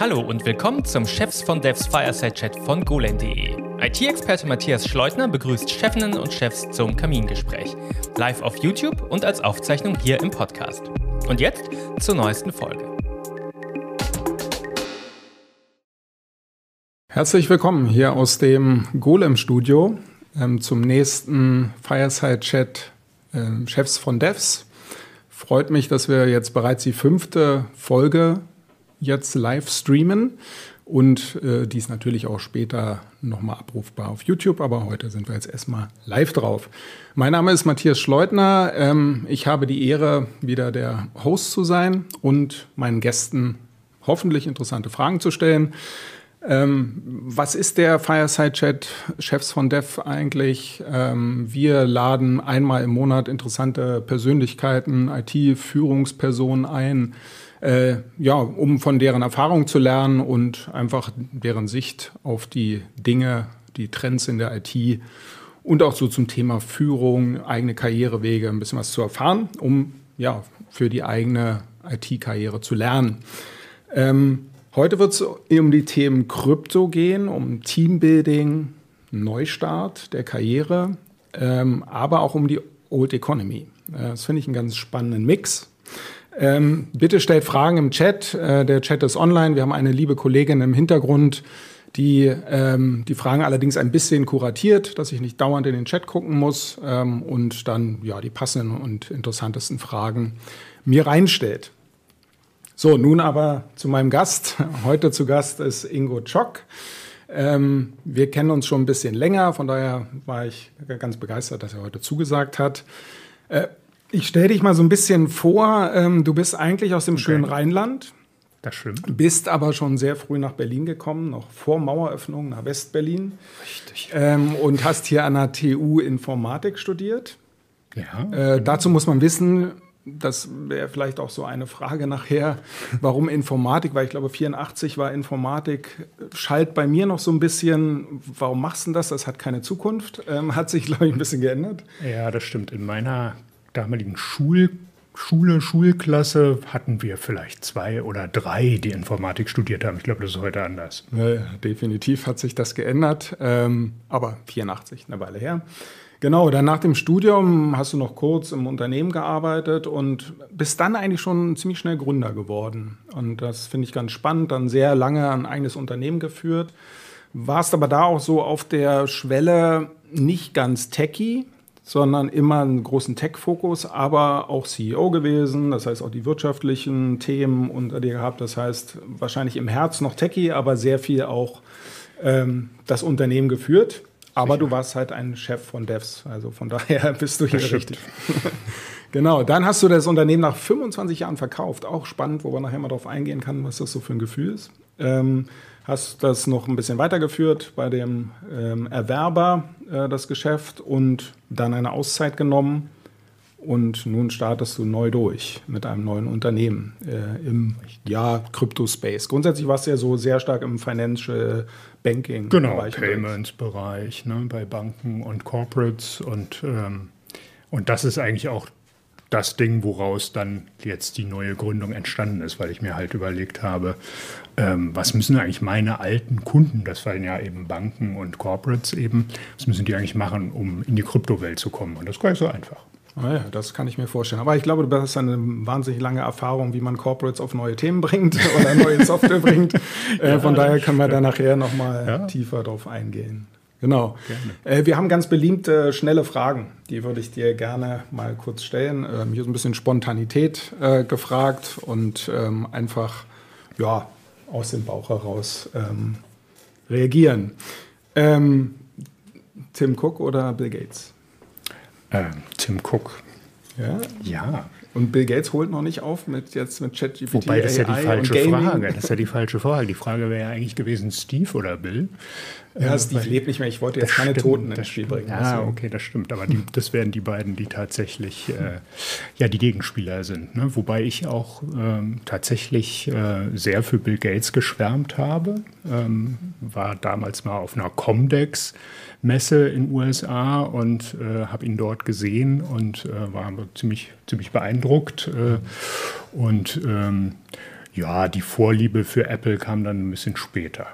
Hallo und willkommen zum Chefs von Devs Fireside Chat von golan.de. IT-Experte Matthias Schleutner begrüßt Chefinnen und Chefs zum Kamingespräch. Live auf YouTube und als Aufzeichnung hier im Podcast. Und jetzt zur neuesten Folge. Herzlich willkommen hier aus dem Golem-Studio ähm, zum nächsten Fireside-Chat äh, Chefs von Devs. Freut mich, dass wir jetzt bereits die fünfte Folge jetzt live streamen und äh, die natürlich auch später nochmal abrufbar auf YouTube, aber heute sind wir jetzt erstmal live drauf. Mein Name ist Matthias Schleutner. Ähm, ich habe die Ehre, wieder der Host zu sein und meinen Gästen hoffentlich interessante Fragen zu stellen. Ähm, was ist der Fireside Chat Chefs von Dev eigentlich? Ähm, wir laden einmal im Monat interessante Persönlichkeiten, IT-Führungspersonen ein, äh, ja, um von deren Erfahrung zu lernen und einfach deren Sicht auf die Dinge, die Trends in der IT und auch so zum Thema Führung, eigene Karrierewege ein bisschen was zu erfahren, um ja für die eigene IT-Karriere zu lernen. Ähm, Heute wird es um die Themen Krypto gehen, um Teambuilding, Neustart der Karriere, ähm, aber auch um die Old Economy. Äh, das finde ich einen ganz spannenden Mix. Ähm, bitte stellt Fragen im Chat. Äh, der Chat ist online. Wir haben eine liebe Kollegin im Hintergrund, die ähm, die Fragen allerdings ein bisschen kuratiert, dass ich nicht dauernd in den Chat gucken muss ähm, und dann ja die passenden und interessantesten Fragen mir reinstellt. So, nun aber zu meinem Gast. Heute zu Gast ist Ingo Tschock. Ähm, wir kennen uns schon ein bisschen länger, von daher war ich ganz begeistert, dass er heute zugesagt hat. Äh, ich stelle dich mal so ein bisschen vor. Ähm, du bist eigentlich aus dem okay. schönen Rheinland. Das stimmt. Bist aber schon sehr früh nach Berlin gekommen, noch vor Maueröffnung nach Westberlin. Richtig. Ähm, und hast hier an der TU Informatik studiert. Ja. Äh. Dazu muss man wissen, das wäre vielleicht auch so eine Frage nachher, warum Informatik, weil ich glaube 84 war Informatik, schallt bei mir noch so ein bisschen, warum machst du das, das hat keine Zukunft, ähm, hat sich glaube ich ein bisschen geändert. Ja, das stimmt. In meiner damaligen Schul Schule, Schulklasse hatten wir vielleicht zwei oder drei, die Informatik studiert haben. Ich glaube, das ist heute anders. Ja, definitiv hat sich das geändert, ähm, aber 84, eine Weile her. Genau, dann nach dem Studium hast du noch kurz im Unternehmen gearbeitet und bist dann eigentlich schon ziemlich schnell Gründer geworden. Und das finde ich ganz spannend, dann sehr lange ein eigenes Unternehmen geführt. Warst aber da auch so auf der Schwelle nicht ganz techy, sondern immer einen großen Tech-Fokus, aber auch CEO gewesen, das heißt auch die wirtschaftlichen Themen unter dir gehabt, das heißt wahrscheinlich im Herz noch techy, aber sehr viel auch ähm, das Unternehmen geführt. Aber Sicher. du warst halt ein Chef von Devs, also von daher bist du hier richtig. genau, dann hast du das Unternehmen nach 25 Jahren verkauft. Auch spannend, wo man nachher mal drauf eingehen kann, was das so für ein Gefühl ist. Ähm, hast das noch ein bisschen weitergeführt bei dem ähm, Erwerber, äh, das Geschäft, und dann eine Auszeit genommen. Und nun startest du neu durch mit einem neuen Unternehmen äh, im ja, Crypto-Space. Grundsätzlich warst du ja so sehr stark im Financial Banking. Genau, Payments-Bereich ne, bei Banken und Corporates. Und, ähm, und das ist eigentlich auch das Ding, woraus dann jetzt die neue Gründung entstanden ist, weil ich mir halt überlegt habe, ähm, was müssen eigentlich meine alten Kunden, das waren ja eben Banken und Corporates eben, was müssen die eigentlich machen, um in die Kryptowelt zu kommen? Und das ist gar nicht so einfach. Ah ja, das kann ich mir vorstellen. Aber ich glaube, du hast eine wahnsinnig lange Erfahrung, wie man Corporates auf neue Themen bringt oder neue Software bringt. Äh, ja, von daher können wir da nachher nochmal ja. tiefer drauf eingehen. Genau. Äh, wir haben ganz beliebte, schnelle Fragen. Die würde ich dir gerne mal kurz stellen. Ähm, hier ist ein bisschen Spontanität äh, gefragt und ähm, einfach ja, aus dem Bauch heraus ähm, reagieren. Ähm, Tim Cook oder Bill Gates? Äh, Tim Cook. Ja? Ja. Und Bill Gates holt noch nicht auf mit jetzt mit ChatGPT. Wobei das ist ja die falsche Frage. Das ist ja die falsche Frage. Die Frage wäre ja eigentlich gewesen, Steve oder Bill. Ja, äh, Steve lebt nicht mehr. Ich wollte jetzt keine stimmt, Toten ins Spiel bringen. Ja, okay, das stimmt. Aber die, das wären die beiden, die tatsächlich äh, ja die Gegenspieler sind. Ne? Wobei ich auch ähm, tatsächlich äh, sehr für Bill Gates geschwärmt habe. Ähm, war damals mal auf einer Comdex Messe in USA und äh, habe ihn dort gesehen und äh, war ziemlich, ziemlich beeindruckt. Äh, und ähm, Ja, die Vorliebe für Apple kam dann ein bisschen später.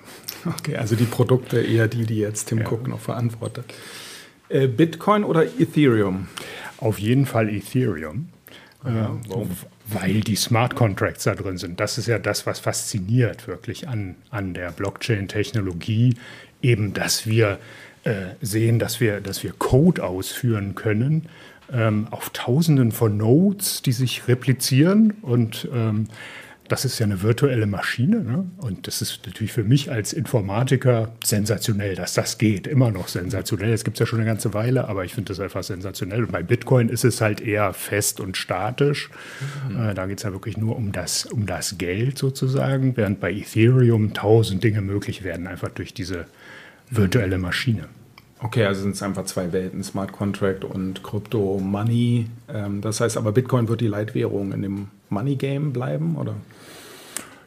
Okay, also die Produkte eher die, die jetzt Tim ja. Cook noch verantwortet. Äh, Bitcoin oder Ethereum? Auf jeden Fall Ethereum. Ja, äh, weil die Smart Contracts da drin sind. Das ist ja das, was fasziniert wirklich an, an der Blockchain-Technologie. Eben, dass wir sehen, dass wir, dass wir Code ausführen können ähm, auf Tausenden von Nodes, die sich replizieren und ähm, das ist ja eine virtuelle Maschine. Ne? Und das ist natürlich für mich als Informatiker sensationell, dass das geht. Immer noch sensationell. Es gibt es ja schon eine ganze Weile, aber ich finde das einfach sensationell. Und bei Bitcoin ist es halt eher fest und statisch. Mhm. Äh, da geht es ja wirklich nur um das, um das Geld sozusagen, während bei Ethereum tausend Dinge möglich werden, einfach durch diese virtuelle Maschine. Okay, also sind es einfach zwei Welten, Smart Contract und Crypto Money. Ähm, das heißt aber, Bitcoin wird die Leitwährung in dem Money Game bleiben, oder?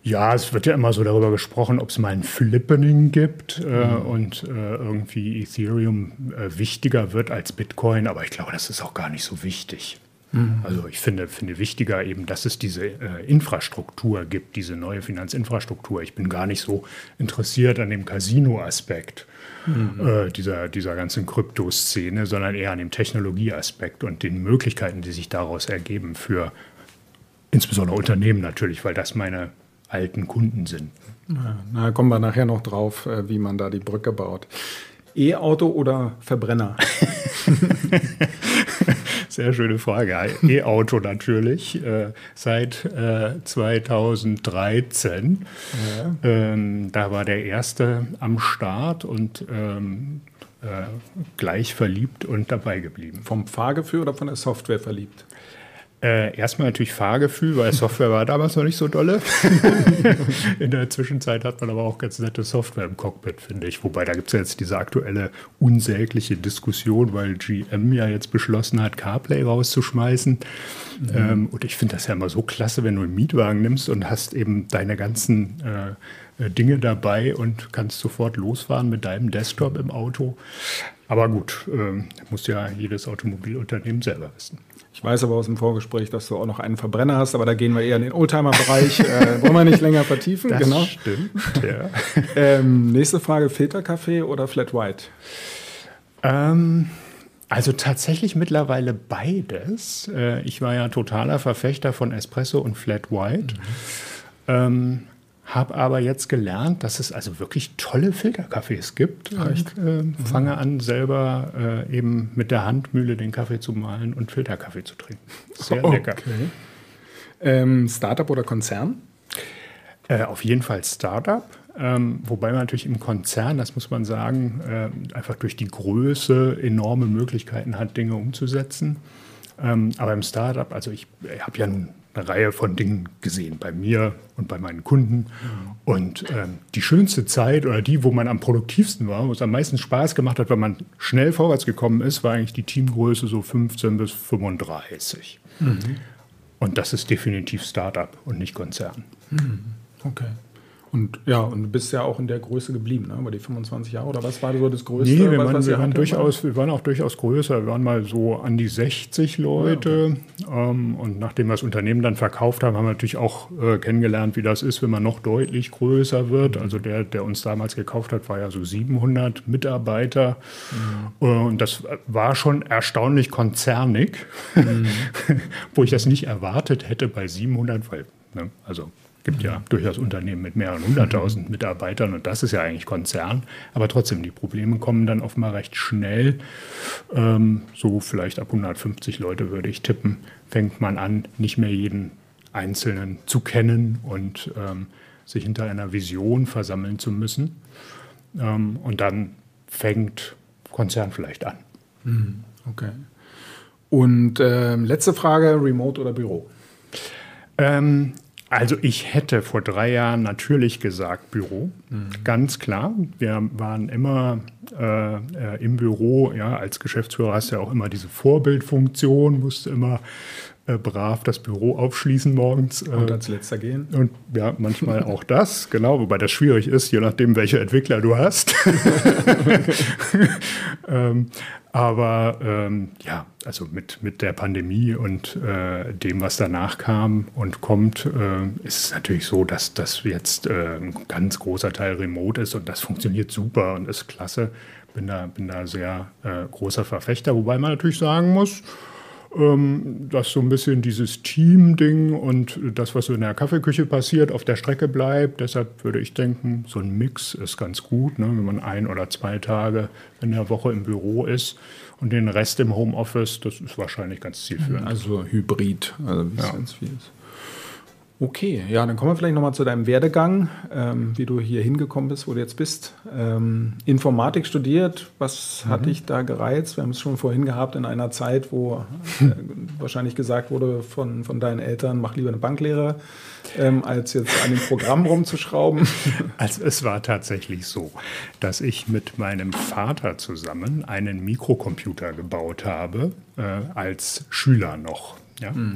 Ja, es wird ja immer so darüber gesprochen, ob es mal ein Flippening gibt äh, mhm. und äh, irgendwie Ethereum äh, wichtiger wird als Bitcoin, aber ich glaube, das ist auch gar nicht so wichtig. Mhm. Also ich finde, finde wichtiger eben, dass es diese äh, Infrastruktur gibt, diese neue Finanzinfrastruktur. Ich bin gar nicht so interessiert an dem Casino-Aspekt mhm. äh, dieser, dieser ganzen Kryptoszene, sondern eher an dem Technologieaspekt und den Möglichkeiten, die sich daraus ergeben für insbesondere Unternehmen natürlich, weil das meine alten Kunden sind. Na, kommen wir nachher noch drauf, äh, wie man da die Brücke baut. E-Auto oder Verbrenner? Sehr schöne Frage. E-Auto natürlich, äh, seit äh, 2013. Ja. Ähm, da war der erste am Start und ähm, äh, gleich verliebt und dabei geblieben. Vom Fahrgefühl oder von der Software verliebt? Äh, erstmal natürlich Fahrgefühl, weil Software war damals noch nicht so dolle. In der Zwischenzeit hat man aber auch ganz nette Software im Cockpit, finde ich. Wobei da gibt es ja jetzt diese aktuelle unsägliche Diskussion, weil GM ja jetzt beschlossen hat, CarPlay rauszuschmeißen. Mhm. Ähm, und ich finde das ja immer so klasse, wenn du einen Mietwagen nimmst und hast eben deine ganzen äh, äh Dinge dabei und kannst sofort losfahren mit deinem Desktop im Auto. Aber gut, äh, muss ja jedes Automobilunternehmen selber wissen. Ich weiß aber aus dem Vorgespräch, dass du auch noch einen Verbrenner hast, aber da gehen wir eher in den Oldtimer-Bereich. äh, wollen wir nicht länger vertiefen? Das genau. stimmt, ja. ähm, nächste Frage: Filterkaffee oder Flat White? Ähm, also tatsächlich mittlerweile beides. Äh, ich war ja totaler Verfechter von Espresso und Flat White. Mhm. Ähm, habe aber jetzt gelernt, dass es also wirklich tolle Filterkaffees gibt. Echt? Und, äh, mhm. fange an, selber äh, eben mit der Handmühle den Kaffee zu mahlen und Filterkaffee zu trinken. Sehr okay. lecker. Ähm, Startup oder Konzern? Äh, auf jeden Fall Startup. Ähm, wobei man natürlich im Konzern, das muss man sagen, äh, einfach durch die Größe enorme Möglichkeiten hat, Dinge umzusetzen. Ähm, aber im Startup, also ich, ich habe ja nun eine Reihe von Dingen gesehen, bei mir und bei meinen Kunden. Und ähm, die schönste Zeit oder die, wo man am produktivsten war, wo es am meisten Spaß gemacht hat, weil man schnell vorwärts gekommen ist, war eigentlich die Teamgröße so 15 bis 35. Mhm. Und das ist definitiv Startup und nicht Konzern. Mhm. Okay. Und ja, und du bist ja auch in der Größe geblieben, ne? über die 25 Jahre. Oder was war so das Größte? Nee, wir, was, waren, wir, waren durchaus, wir waren auch durchaus größer. Wir waren mal so an die 60 Leute. Ja, okay. ähm, und nachdem wir das Unternehmen dann verkauft haben, haben wir natürlich auch äh, kennengelernt, wie das ist, wenn man noch deutlich größer wird. Mhm. Also der, der uns damals gekauft hat, war ja so 700 Mitarbeiter. Mhm. Äh, und das war schon erstaunlich konzernig, mhm. wo ich das nicht erwartet hätte bei 700, weil, ne, also gibt ja durchaus Unternehmen mit mehreren hunderttausend Mitarbeitern und das ist ja eigentlich Konzern. Aber trotzdem, die Probleme kommen dann offenbar recht schnell. Ähm, so vielleicht ab 150 Leute würde ich tippen, fängt man an, nicht mehr jeden Einzelnen zu kennen und ähm, sich hinter einer Vision versammeln zu müssen. Ähm, und dann fängt Konzern vielleicht an. Hm, okay. Und äh, letzte Frage, Remote oder Büro? Also ich hätte vor drei Jahren natürlich gesagt Büro, mhm. ganz klar. Wir waren immer äh, äh, im Büro. Ja, als Geschäftsführer hast du ja auch immer diese Vorbildfunktion, musst immer äh, brav das Büro aufschließen morgens. Äh, und als letzter gehen. Und ja, manchmal auch das, genau, wobei das schwierig ist, je nachdem, welche Entwickler du hast. ähm, aber ähm, ja, also mit, mit der Pandemie und äh, dem, was danach kam und kommt, äh, ist es natürlich so, dass das jetzt äh, ein ganz großer Teil remote ist und das funktioniert super und ist klasse. Bin da, bin da sehr äh, großer Verfechter, wobei man natürlich sagen muss, dass so ein bisschen dieses Team-Ding und das, was so in der Kaffeeküche passiert, auf der Strecke bleibt. Deshalb würde ich denken, so ein Mix ist ganz gut, ne? wenn man ein oder zwei Tage in der Woche im Büro ist und den Rest im Homeoffice, das ist wahrscheinlich ganz zielführend. Also Hybrid, also wie es ganz viel ist. Okay, ja, dann kommen wir vielleicht nochmal zu deinem Werdegang, ähm, wie du hier hingekommen bist, wo du jetzt bist. Ähm, Informatik studiert, was mhm. hat dich da gereizt? Wir haben es schon vorhin gehabt in einer Zeit, wo äh, wahrscheinlich gesagt wurde von, von deinen Eltern, mach lieber eine Banklehre, ähm, als jetzt an dem Programm rumzuschrauben. Also es war tatsächlich so, dass ich mit meinem Vater zusammen einen Mikrocomputer gebaut habe, äh, als Schüler noch. Ja? Mhm.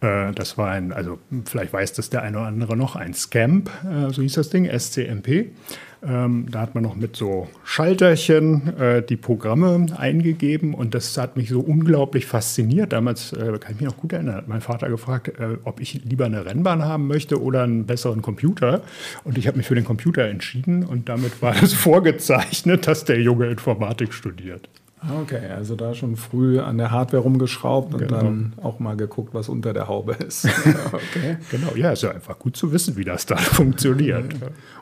Äh, das war ein, also vielleicht weiß das der eine oder andere noch, ein Scamp, äh, so hieß das Ding, SCMP. Ähm, da hat man noch mit so Schalterchen äh, die Programme eingegeben und das hat mich so unglaublich fasziniert. Damals, kann ich mich noch gut erinnern, hat mein Vater gefragt, ob ich lieber eine Rennbahn haben möchte oder einen besseren Computer. Und ich habe mich für den Computer entschieden und damit war es vorgezeichnet, dass der Junge Informatik studiert. Okay, also da schon früh an der Hardware rumgeschraubt und genau. dann auch mal geguckt, was unter der Haube ist. okay. Genau, ja, ist ja einfach gut zu wissen, wie das da funktioniert.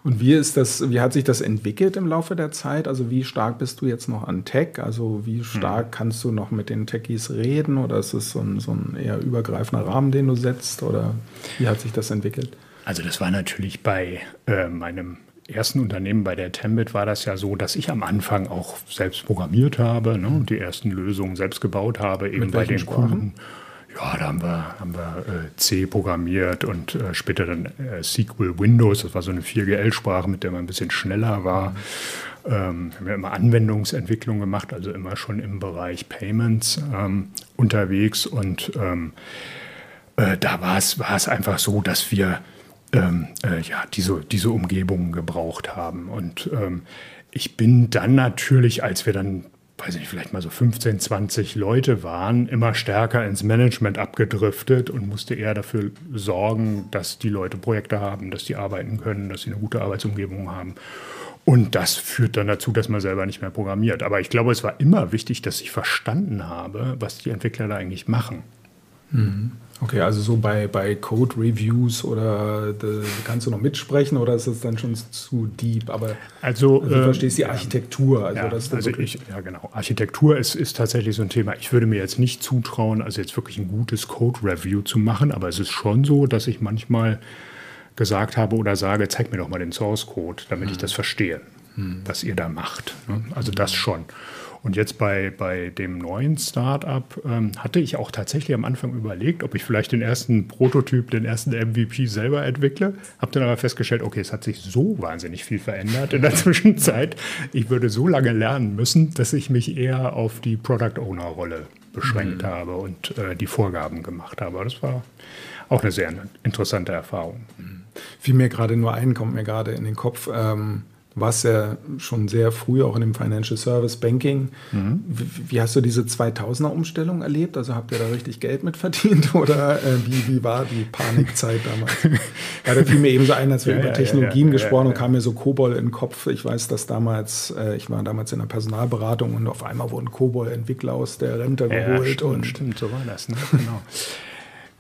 Und wie ist das, wie hat sich das entwickelt im Laufe der Zeit? Also wie stark bist du jetzt noch an Tech? Also wie stark hm. kannst du noch mit den Techies reden oder ist es so ein, so ein eher übergreifender Rahmen, den du setzt? Oder wie hat sich das entwickelt? Also das war natürlich bei äh, meinem ersten Unternehmen bei der Tembit war das ja so, dass ich am Anfang auch selbst programmiert habe ne, und die ersten Lösungen selbst gebaut habe, eben bei den Sprachen? Kunden. Ja, da haben wir, haben wir äh, C programmiert und äh, später dann äh, SQL Windows. Das war so eine 4GL-Sprache, mit der man ein bisschen schneller war. Mhm. Ähm, wir haben ja immer Anwendungsentwicklung gemacht, also immer schon im Bereich Payments ähm, unterwegs. Und ähm, äh, da war es, war es einfach so, dass wir ähm, äh, ja, diese, diese Umgebungen gebraucht haben. Und ähm, ich bin dann natürlich, als wir dann, weiß ich nicht, vielleicht mal so 15, 20 Leute waren, immer stärker ins Management abgedriftet und musste eher dafür sorgen, dass die Leute Projekte haben, dass die arbeiten können, dass sie eine gute Arbeitsumgebung haben. Und das führt dann dazu, dass man selber nicht mehr programmiert. Aber ich glaube, es war immer wichtig, dass ich verstanden habe, was die Entwickler da eigentlich machen. Mhm. Okay, also so bei, bei Code-Reviews oder de, kannst du noch mitsprechen oder ist es dann schon zu deep? Aber also, also du äh, verstehst die Architektur. Also, ja, das also ich, ja, genau. Architektur ist, ist tatsächlich so ein Thema. Ich würde mir jetzt nicht zutrauen, also jetzt wirklich ein gutes Code-Review zu machen, aber es ist schon so, dass ich manchmal gesagt habe oder sage, zeig mir doch mal den Source-Code, damit hm. ich das verstehe, hm. was ihr da macht. Ne? Also das schon. Und jetzt bei, bei dem neuen Startup ähm, hatte ich auch tatsächlich am Anfang überlegt, ob ich vielleicht den ersten Prototyp, den ersten MVP selber entwickle. Habe dann aber festgestellt, okay, es hat sich so wahnsinnig viel verändert in der Zwischenzeit. Ich würde so lange lernen müssen, dass ich mich eher auf die Product Owner Rolle beschränkt mhm. habe und äh, die Vorgaben gemacht habe. Das war auch eine sehr interessante Erfahrung. Mhm. Fiel mir gerade nur ein, kommt mir gerade in den Kopf. Ähm warst ja schon sehr früh auch in dem Financial Service Banking. Mhm. Wie, wie, hast du diese 2000er Umstellung erlebt? Also habt ihr da richtig Geld mit verdient oder äh, wie, wie war die Panikzeit damals? ja, da fiel mir eben so ein, als wir ja, über ja, Technologien ja, gesprochen haben, kam mir so Kobol in den Kopf. Ich weiß, dass damals, äh, ich war damals in der Personalberatung und auf einmal wurden Kobol-Entwickler aus der Rente geholt. Stimmt, und stimmt, so war das. Ne? Genau.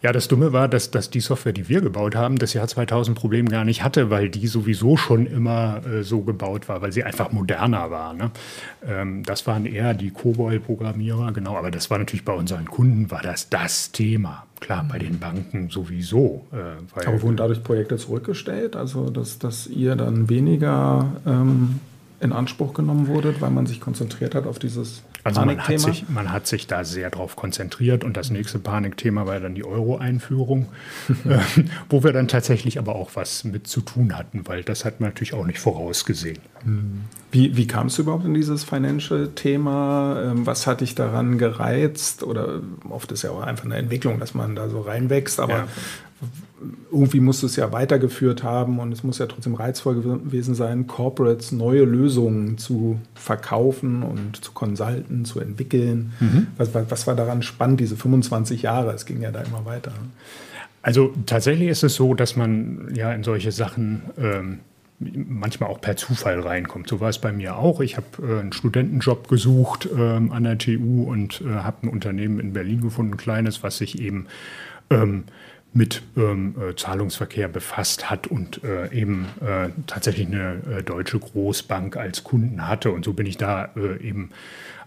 Ja, das Dumme war, dass, dass die Software, die wir gebaut haben, das Jahr 2000 Problem gar nicht hatte, weil die sowieso schon immer äh, so gebaut war, weil sie einfach moderner war. Ne? Ähm, das waren eher die COBOL-Programmierer, genau, aber das war natürlich bei unseren Kunden, war das das Thema. Klar, bei den Banken sowieso. Äh, aber wurden dadurch Projekte zurückgestellt, also dass, dass ihr dann weniger ähm, in Anspruch genommen wurdet, weil man sich konzentriert hat auf dieses Also man hat, sich, man hat sich da sehr drauf konzentriert und das nächste Panikthema war dann die Euro-Einführung, äh, wo wir dann tatsächlich aber auch was mit zu tun hatten, weil das hat man natürlich auch nicht vorausgesehen. Wie, wie kamst du überhaupt in dieses Financial-Thema? Ähm, was hat dich daran gereizt? Oder oft ist ja auch einfach eine Entwicklung, dass man da so reinwächst, aber ja irgendwie musst du es ja weitergeführt haben und es muss ja trotzdem reizvoll gewesen sein, Corporates neue Lösungen zu verkaufen und zu consulten, zu entwickeln. Mhm. Was, was, war daran spannend, diese 25 Jahre? Es ging ja da immer weiter. Also tatsächlich ist es so, dass man ja in solche Sachen ähm, manchmal auch per Zufall reinkommt. So war es bei mir auch. Ich habe äh, einen Studentenjob gesucht ähm, an der TU und äh, habe ein Unternehmen in Berlin gefunden, ein kleines, was sich eben ähm, mit ähm, äh, Zahlungsverkehr befasst hat und äh, eben äh, tatsächlich eine äh, deutsche Großbank als Kunden hatte. Und so bin ich da äh, eben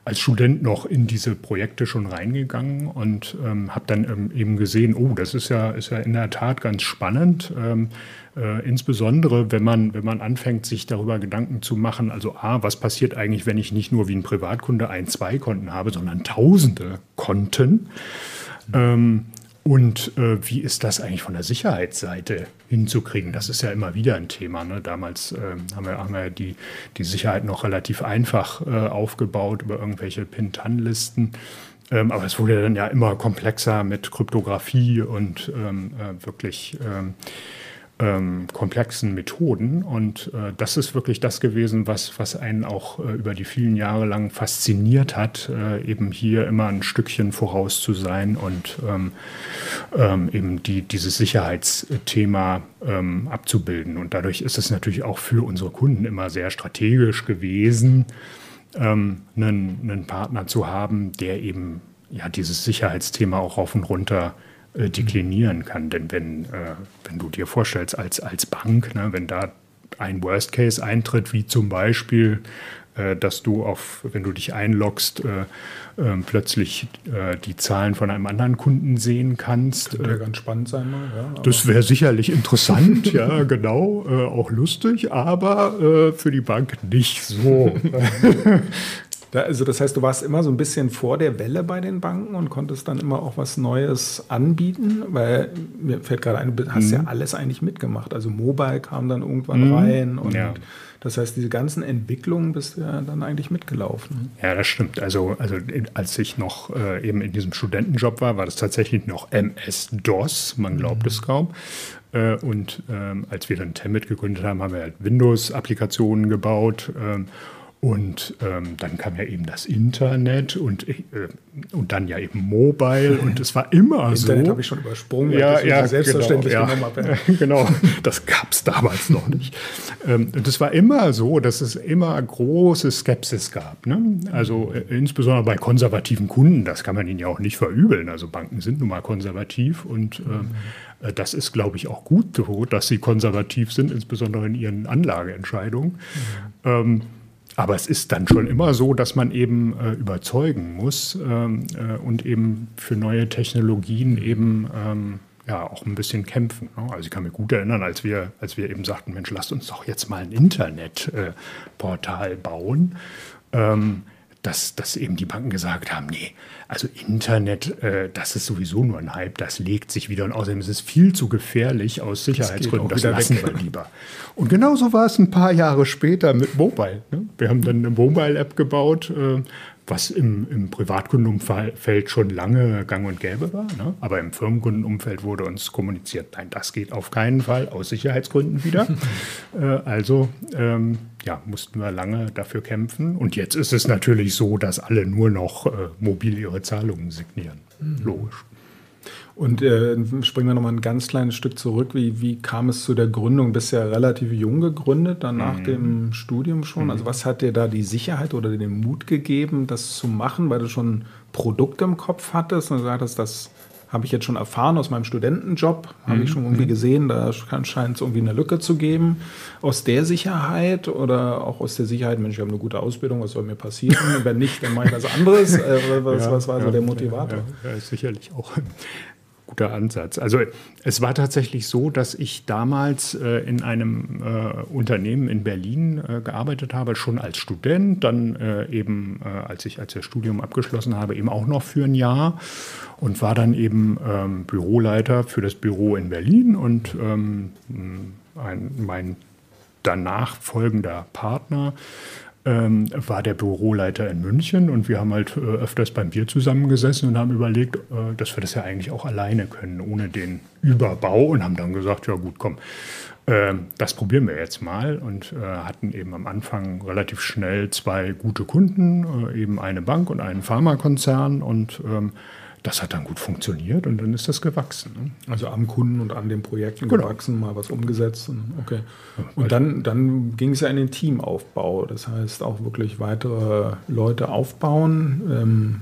als Student noch in diese Projekte schon reingegangen und ähm, habe dann ähm, eben gesehen, oh, das ist ja, ist ja in der Tat ganz spannend. Ähm, äh, insbesondere, wenn man, wenn man anfängt, sich darüber Gedanken zu machen, also A, was passiert eigentlich, wenn ich nicht nur wie ein Privatkunde ein, zwei Konten habe, sondern tausende Konten. Mhm. Und äh, wie ist das eigentlich von der Sicherheitsseite hinzukriegen? Das ist ja immer wieder ein Thema. Ne? Damals äh, haben wir, haben wir die, die Sicherheit noch relativ einfach äh, aufgebaut über irgendwelche Pin-Tan-Listen. Ähm, aber es wurde dann ja immer komplexer mit Kryptographie und ähm, äh, wirklich ähm, ähm, komplexen Methoden. Und äh, das ist wirklich das gewesen, was, was einen auch äh, über die vielen Jahre lang fasziniert hat, äh, eben hier immer ein Stückchen voraus zu sein und ähm, ähm, eben die, dieses Sicherheitsthema ähm, abzubilden. Und dadurch ist es natürlich auch für unsere Kunden immer sehr strategisch gewesen, ähm, einen, einen Partner zu haben, der eben ja dieses Sicherheitsthema auch rauf und runter äh, deklinieren kann. Denn wenn, äh, wenn du dir vorstellst, als, als Bank, ne, wenn da ein Worst Case eintritt, wie zum Beispiel, äh, dass du auf, wenn du dich einloggst, äh, ähm, plötzlich äh, die Zahlen von einem anderen Kunden sehen kannst. Könnte ja ganz spannend sein mal. Ja, das wäre sicherlich interessant, ja, genau, auch lustig, aber für die Bank nicht so. Da, also das heißt, du warst immer so ein bisschen vor der Welle bei den Banken und konntest dann immer auch was Neues anbieten, weil mir fällt gerade ein, du hast mhm. ja alles eigentlich mitgemacht. Also Mobile kam dann irgendwann mhm. rein und ja. das heißt, diese ganzen Entwicklungen bist du ja dann eigentlich mitgelaufen. Ja, das stimmt. Also, also als ich noch äh, eben in diesem Studentenjob war, war das tatsächlich noch MS-DOS, man glaubt mhm. es kaum. Äh, und ähm, als wir dann Temmet gegründet haben, haben wir halt Windows-Applikationen gebaut. Ähm, und ähm, dann kam ja eben das Internet und, äh, und dann ja eben Mobile und es war immer Internet so. Internet habe ich schon übersprungen, ja, weil ich ja, selbstverständlich genau, genommen habe. Ja. genau, das gab es damals noch nicht. Ähm, und es war immer so, dass es immer große Skepsis gab. Ne? Also äh, insbesondere bei konservativen Kunden, das kann man ihnen ja auch nicht verübeln. Also Banken sind nun mal konservativ und ähm, äh, das ist, glaube ich, auch gut so, dass sie konservativ sind, insbesondere in ihren Anlageentscheidungen. Mhm. Ähm, aber es ist dann schon immer so, dass man eben äh, überzeugen muss ähm, äh, und eben für neue Technologien eben ähm, ja auch ein bisschen kämpfen. Ne? Also ich kann mich gut erinnern, als wir, als wir eben sagten, Mensch, lasst uns doch jetzt mal ein Internetportal äh, bauen. Ähm, dass, dass eben die Banken gesagt haben, nee, also Internet, äh, das ist sowieso nur ein Hype, das legt sich wieder und außerdem ist es viel zu gefährlich aus Sicherheitsgründen, das, das lassen weg. wir lieber. Und genauso war es ein paar Jahre später mit Mobile. Ne? Wir haben dann eine Mobile-App gebaut, äh, was im, im Privatkundenumfeld schon lange gang und gäbe war. Ne? Aber im Firmenkundenumfeld wurde uns kommuniziert, nein, das geht auf keinen Fall, aus Sicherheitsgründen wieder. äh, also ähm, ja, mussten wir lange dafür kämpfen. Und jetzt ist es natürlich so, dass alle nur noch äh, mobil ihre Zahlungen signieren. Mhm. Logisch. Und äh, springen wir nochmal ein ganz kleines Stück zurück. Wie, wie kam es zu der Gründung? Bist ja relativ jung gegründet, dann nach mhm. dem Studium schon. Mhm. Also was hat dir da die Sicherheit oder den Mut gegeben, das zu machen, weil du schon Produkte im Kopf hattest und gesagt hast, das habe ich jetzt schon erfahren aus meinem Studentenjob, mhm. habe ich schon irgendwie mhm. gesehen, da scheint es irgendwie eine Lücke zu geben. Aus der Sicherheit oder auch aus der Sicherheit, Mensch, ich habe eine gute Ausbildung, was soll mir passieren? Wenn nicht, dann mache ich was anderes. Äh, was, ja, was, war ja, so der Motivator? Ja, sicherlich auch guter Ansatz. Also es war tatsächlich so, dass ich damals äh, in einem äh, Unternehmen in Berlin äh, gearbeitet habe, schon als Student, dann äh, eben, äh, als ich als das Studium abgeschlossen habe, eben auch noch für ein Jahr und war dann eben ähm, Büroleiter für das Büro in Berlin und ähm, ein, mein danach folgender Partner ähm, war der Büroleiter in München und wir haben halt äh, öfters beim Bier zusammengesessen und haben überlegt, äh, dass wir das ja eigentlich auch alleine können, ohne den Überbau und haben dann gesagt, ja gut, komm, äh, das probieren wir jetzt mal und äh, hatten eben am Anfang relativ schnell zwei gute Kunden, äh, eben eine Bank und einen Pharmakonzern und ähm, das hat dann gut funktioniert und dann ist das gewachsen. Ne? Also am Kunden und an den Projekten genau. gewachsen, mal was umgesetzt. Und, okay. Und dann, dann ging es ja in den Teamaufbau. Das heißt auch wirklich weitere Leute aufbauen. Ähm,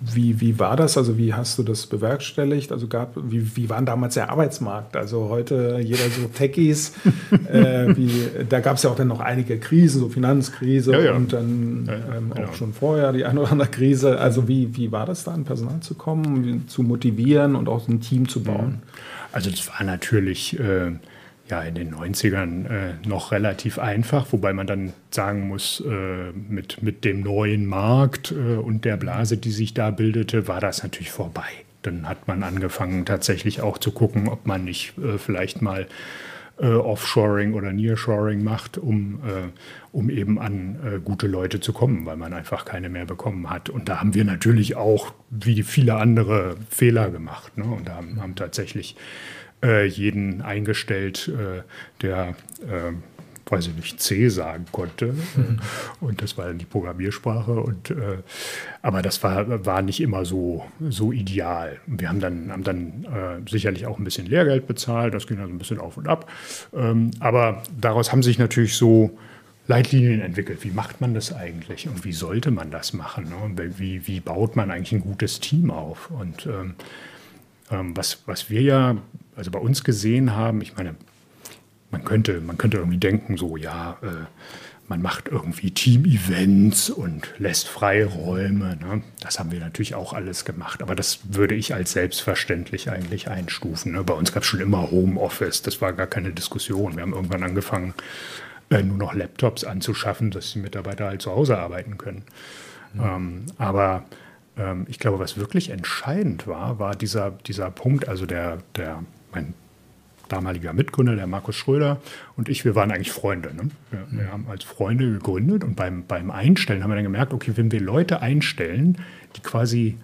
wie, wie war das? Also wie hast du das bewerkstelligt? Also gab, wie, wie war damals der Arbeitsmarkt? Also heute jeder so Techies, äh, wie, da gab es ja auch dann noch einige Krisen, so Finanzkrise ja, ja. und dann ja, ähm, genau. auch schon vorher die eine oder andere Krise. Also wie, wie war das da, an Personal zu kommen, zu motivieren und auch ein Team zu bauen? Also das war natürlich... Äh, ja, in den 90ern äh, noch relativ einfach, wobei man dann sagen muss, äh, mit, mit dem neuen Markt äh, und der Blase, die sich da bildete, war das natürlich vorbei. Dann hat man angefangen tatsächlich auch zu gucken, ob man nicht äh, vielleicht mal äh, Offshoring oder Nearshoring macht, um, äh, um eben an gute Leute zu kommen, weil man einfach keine mehr bekommen hat. Und da haben wir natürlich auch, wie viele andere, Fehler gemacht. Ne? Und haben, haben tatsächlich äh, jeden eingestellt, äh, der, äh, weiß ich nicht, C sagen konnte. Mhm. Und das war dann die Programmiersprache. Und, äh, aber das war, war nicht immer so, so ideal. Wir haben dann, haben dann äh, sicherlich auch ein bisschen Lehrgeld bezahlt, das ging dann so ein bisschen auf und ab. Ähm, aber daraus haben sich natürlich so Leitlinien entwickelt. Wie macht man das eigentlich und wie sollte man das machen? Ne? Wie, wie baut man eigentlich ein gutes Team auf? Und ähm, ähm, was, was wir ja also bei uns gesehen haben, ich meine, man könnte, man könnte irgendwie denken, so ja, äh, man macht irgendwie Team-Events und lässt Freiräume. Ne? Das haben wir natürlich auch alles gemacht, aber das würde ich als selbstverständlich eigentlich einstufen. Ne? Bei uns gab es schon immer Homeoffice, das war gar keine Diskussion. Wir haben irgendwann angefangen, äh, nur noch Laptops anzuschaffen, dass die Mitarbeiter halt zu Hause arbeiten können. Mhm. Ähm, aber ähm, ich glaube, was wirklich entscheidend war, war dieser, dieser Punkt, also der, der, mein damaliger Mitgründer, der Markus Schröder und ich, wir waren eigentlich Freunde. Ne? Wir, wir, haben als Freunde gegründet und beim, beim Einstellen haben wir dann gemerkt, okay, wenn wir Leute einstellen, die quasi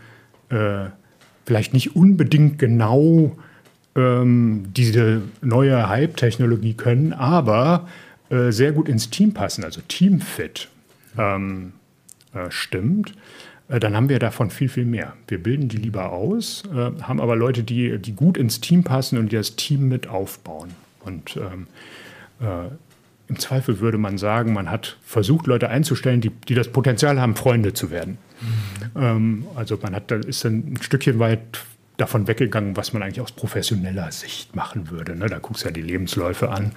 äh, vielleicht nicht unbedingt genau ähm, diese neue Hype-Technologie können, aber äh, sehr gut ins Team passen, also Teamfit ähm, äh, stimmt, dann haben wir davon viel, viel mehr. Wir bilden die lieber aus, äh, haben aber Leute, die, die gut ins Team passen und die das Team mit aufbauen. Und ähm, äh, im Zweifel würde man sagen, man hat versucht, Leute einzustellen, die, die das Potenzial haben, Freunde zu werden. Mhm. Ähm, also man hat, ist dann ein Stückchen weit davon weggegangen, was man eigentlich aus professioneller Sicht machen würde. Ne? Da guckst du ja die Lebensläufe an.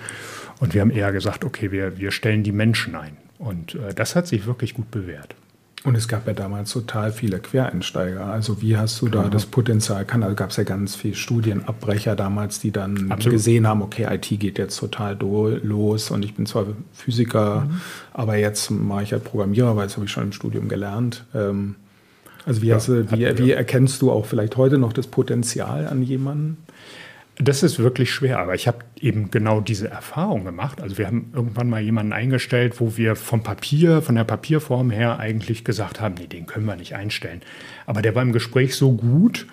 Und wir haben eher gesagt, okay, wir, wir stellen die Menschen ein. Und äh, das hat sich wirklich gut bewährt. Und es gab ja damals total viele Quereinsteiger. Also wie hast du da ja. das Potenzial? Kann, also gab es ja ganz viele Studienabbrecher damals, die dann Absolut. gesehen haben, okay, IT geht jetzt total los und ich bin zwar Physiker, mhm. aber jetzt mache ich halt Programmierer, weil das habe ich schon im Studium gelernt. Ähm, also wie, ja, du, wie, wie erkennst du auch vielleicht heute noch das Potenzial an jemanden? Das ist wirklich schwer, aber ich habe eben genau diese Erfahrung gemacht. Also wir haben irgendwann mal jemanden eingestellt, wo wir vom Papier, von der Papierform her eigentlich gesagt haben, nee, den können wir nicht einstellen. Aber der war im Gespräch so gut,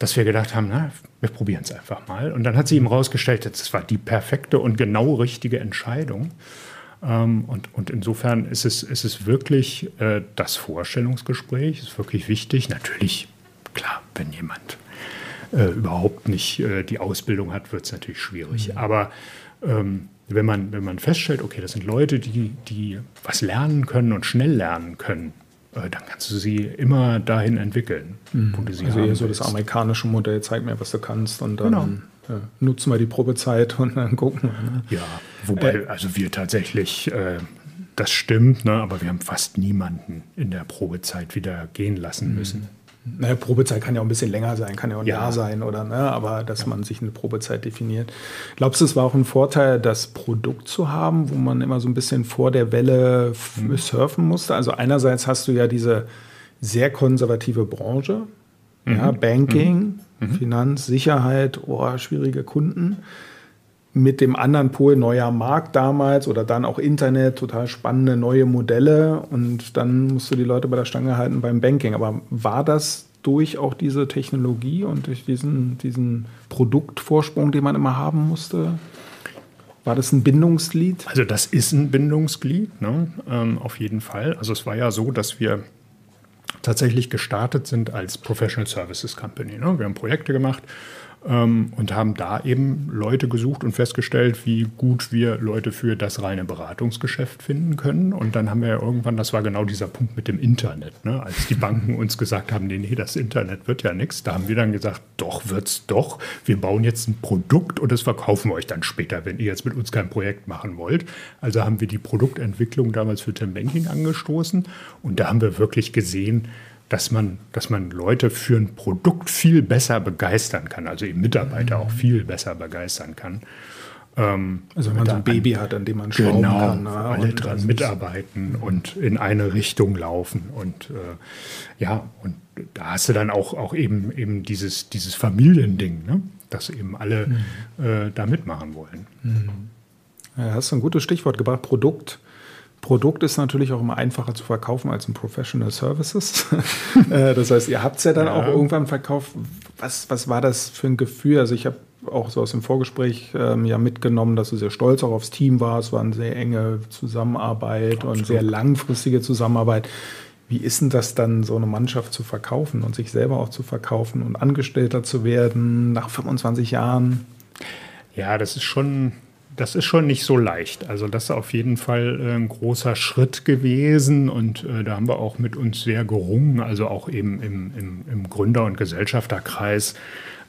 dass wir gedacht haben, na, wir probieren es einfach mal. Und dann hat sie ihm rausgestellt, das war die perfekte und genau richtige Entscheidung. Ähm, und, und insofern ist es, ist es wirklich äh, das Vorstellungsgespräch, ist wirklich wichtig. Natürlich, klar, wenn jemand äh, überhaupt nicht äh, die Ausbildung hat, wird es natürlich schwierig. Mhm. Aber ähm, wenn, man, wenn man feststellt, okay, das sind Leute, die, die was lernen können und schnell lernen können, äh, dann kannst du sie immer dahin entwickeln, mhm. wo du sie Also eher so das amerikanische Modell, zeig mir, was du kannst und dann genau. ja, nutzen wir die Probezeit und dann gucken wir. Ne? Ja, wobei, äh, also wir tatsächlich, äh, das stimmt, ne, aber wir haben fast niemanden in der Probezeit wieder gehen lassen mhm. müssen. Naja, Probezeit kann ja auch ein bisschen länger sein, kann ja auch ein ja. Jahr sein oder, ne? aber dass ja. man sich eine Probezeit definiert. Glaubst du, es war auch ein Vorteil, das Produkt zu haben, wo man immer so ein bisschen vor der Welle mhm. surfen musste? Also einerseits hast du ja diese sehr konservative Branche, mhm. ja, Banking, mhm. mhm. Finanz, Sicherheit, oh, schwierige Kunden mit dem anderen Pol neuer Markt damals oder dann auch Internet, total spannende neue Modelle und dann musst du die Leute bei der Stange halten beim Banking. Aber war das durch auch diese Technologie und durch diesen, diesen Produktvorsprung, den man immer haben musste? War das ein Bindungsglied? Also das ist ein Bindungsglied, ne? ähm, auf jeden Fall. Also es war ja so, dass wir tatsächlich gestartet sind als Professional Services Company. Ne? Wir haben Projekte gemacht ähm, und haben da eben Leute gesucht und festgestellt, wie gut wir Leute für das reine Beratungsgeschäft finden können. Und dann haben wir ja irgendwann, das war genau dieser Punkt mit dem Internet, ne? als die Banken uns gesagt haben, nee, nee, das Internet wird ja nichts, da haben wir dann gesagt, doch, wird's doch. Wir bauen jetzt ein Produkt und das verkaufen wir euch dann später, wenn ihr jetzt mit uns kein Projekt machen wollt. Also haben wir die Produktentwicklung damals für Tim Banking angestoßen und da haben wir wirklich gesehen, dass man, dass man Leute für ein Produkt viel besser begeistern kann, also eben Mitarbeiter mhm. auch viel besser begeistern kann. Ähm, also wenn man so ein Baby hat, an dem man schrauben genau, kann. Ne? alle dran mitarbeiten und in eine Richtung laufen. Und äh, ja, und da hast du dann auch, auch eben, eben dieses, dieses Familiending, ne? dass eben alle mhm. äh, da mitmachen wollen. Mhm. Ja, hast du ein gutes Stichwort gebracht, Produkt. Produkt ist natürlich auch immer einfacher zu verkaufen als ein Professional Services. Äh, das heißt, ihr habt es ja dann ja. auch irgendwann verkauft. Was, was war das für ein Gefühl? Also ich habe auch so aus dem Vorgespräch ähm, ja mitgenommen, dass du sehr stolz auch aufs Team warst. Es war eine sehr enge Zusammenarbeit Absolut. und sehr langfristige Zusammenarbeit. Wie ist denn das dann, so eine Mannschaft zu verkaufen und sich selber auch zu verkaufen und Angestellter zu werden nach 25 Jahren? Ja, das ist schon, das ist schon nicht so leicht. Also das ist auf jeden Fall äh, ein großer Schritt gewesen und äh, da haben wir auch mit uns sehr gerungen, also auch eben im, im, im Gründer- und Gesellschafterkreis,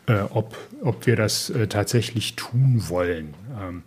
äh, ob, ob wir das äh, tatsächlich tun wollen. Ähm,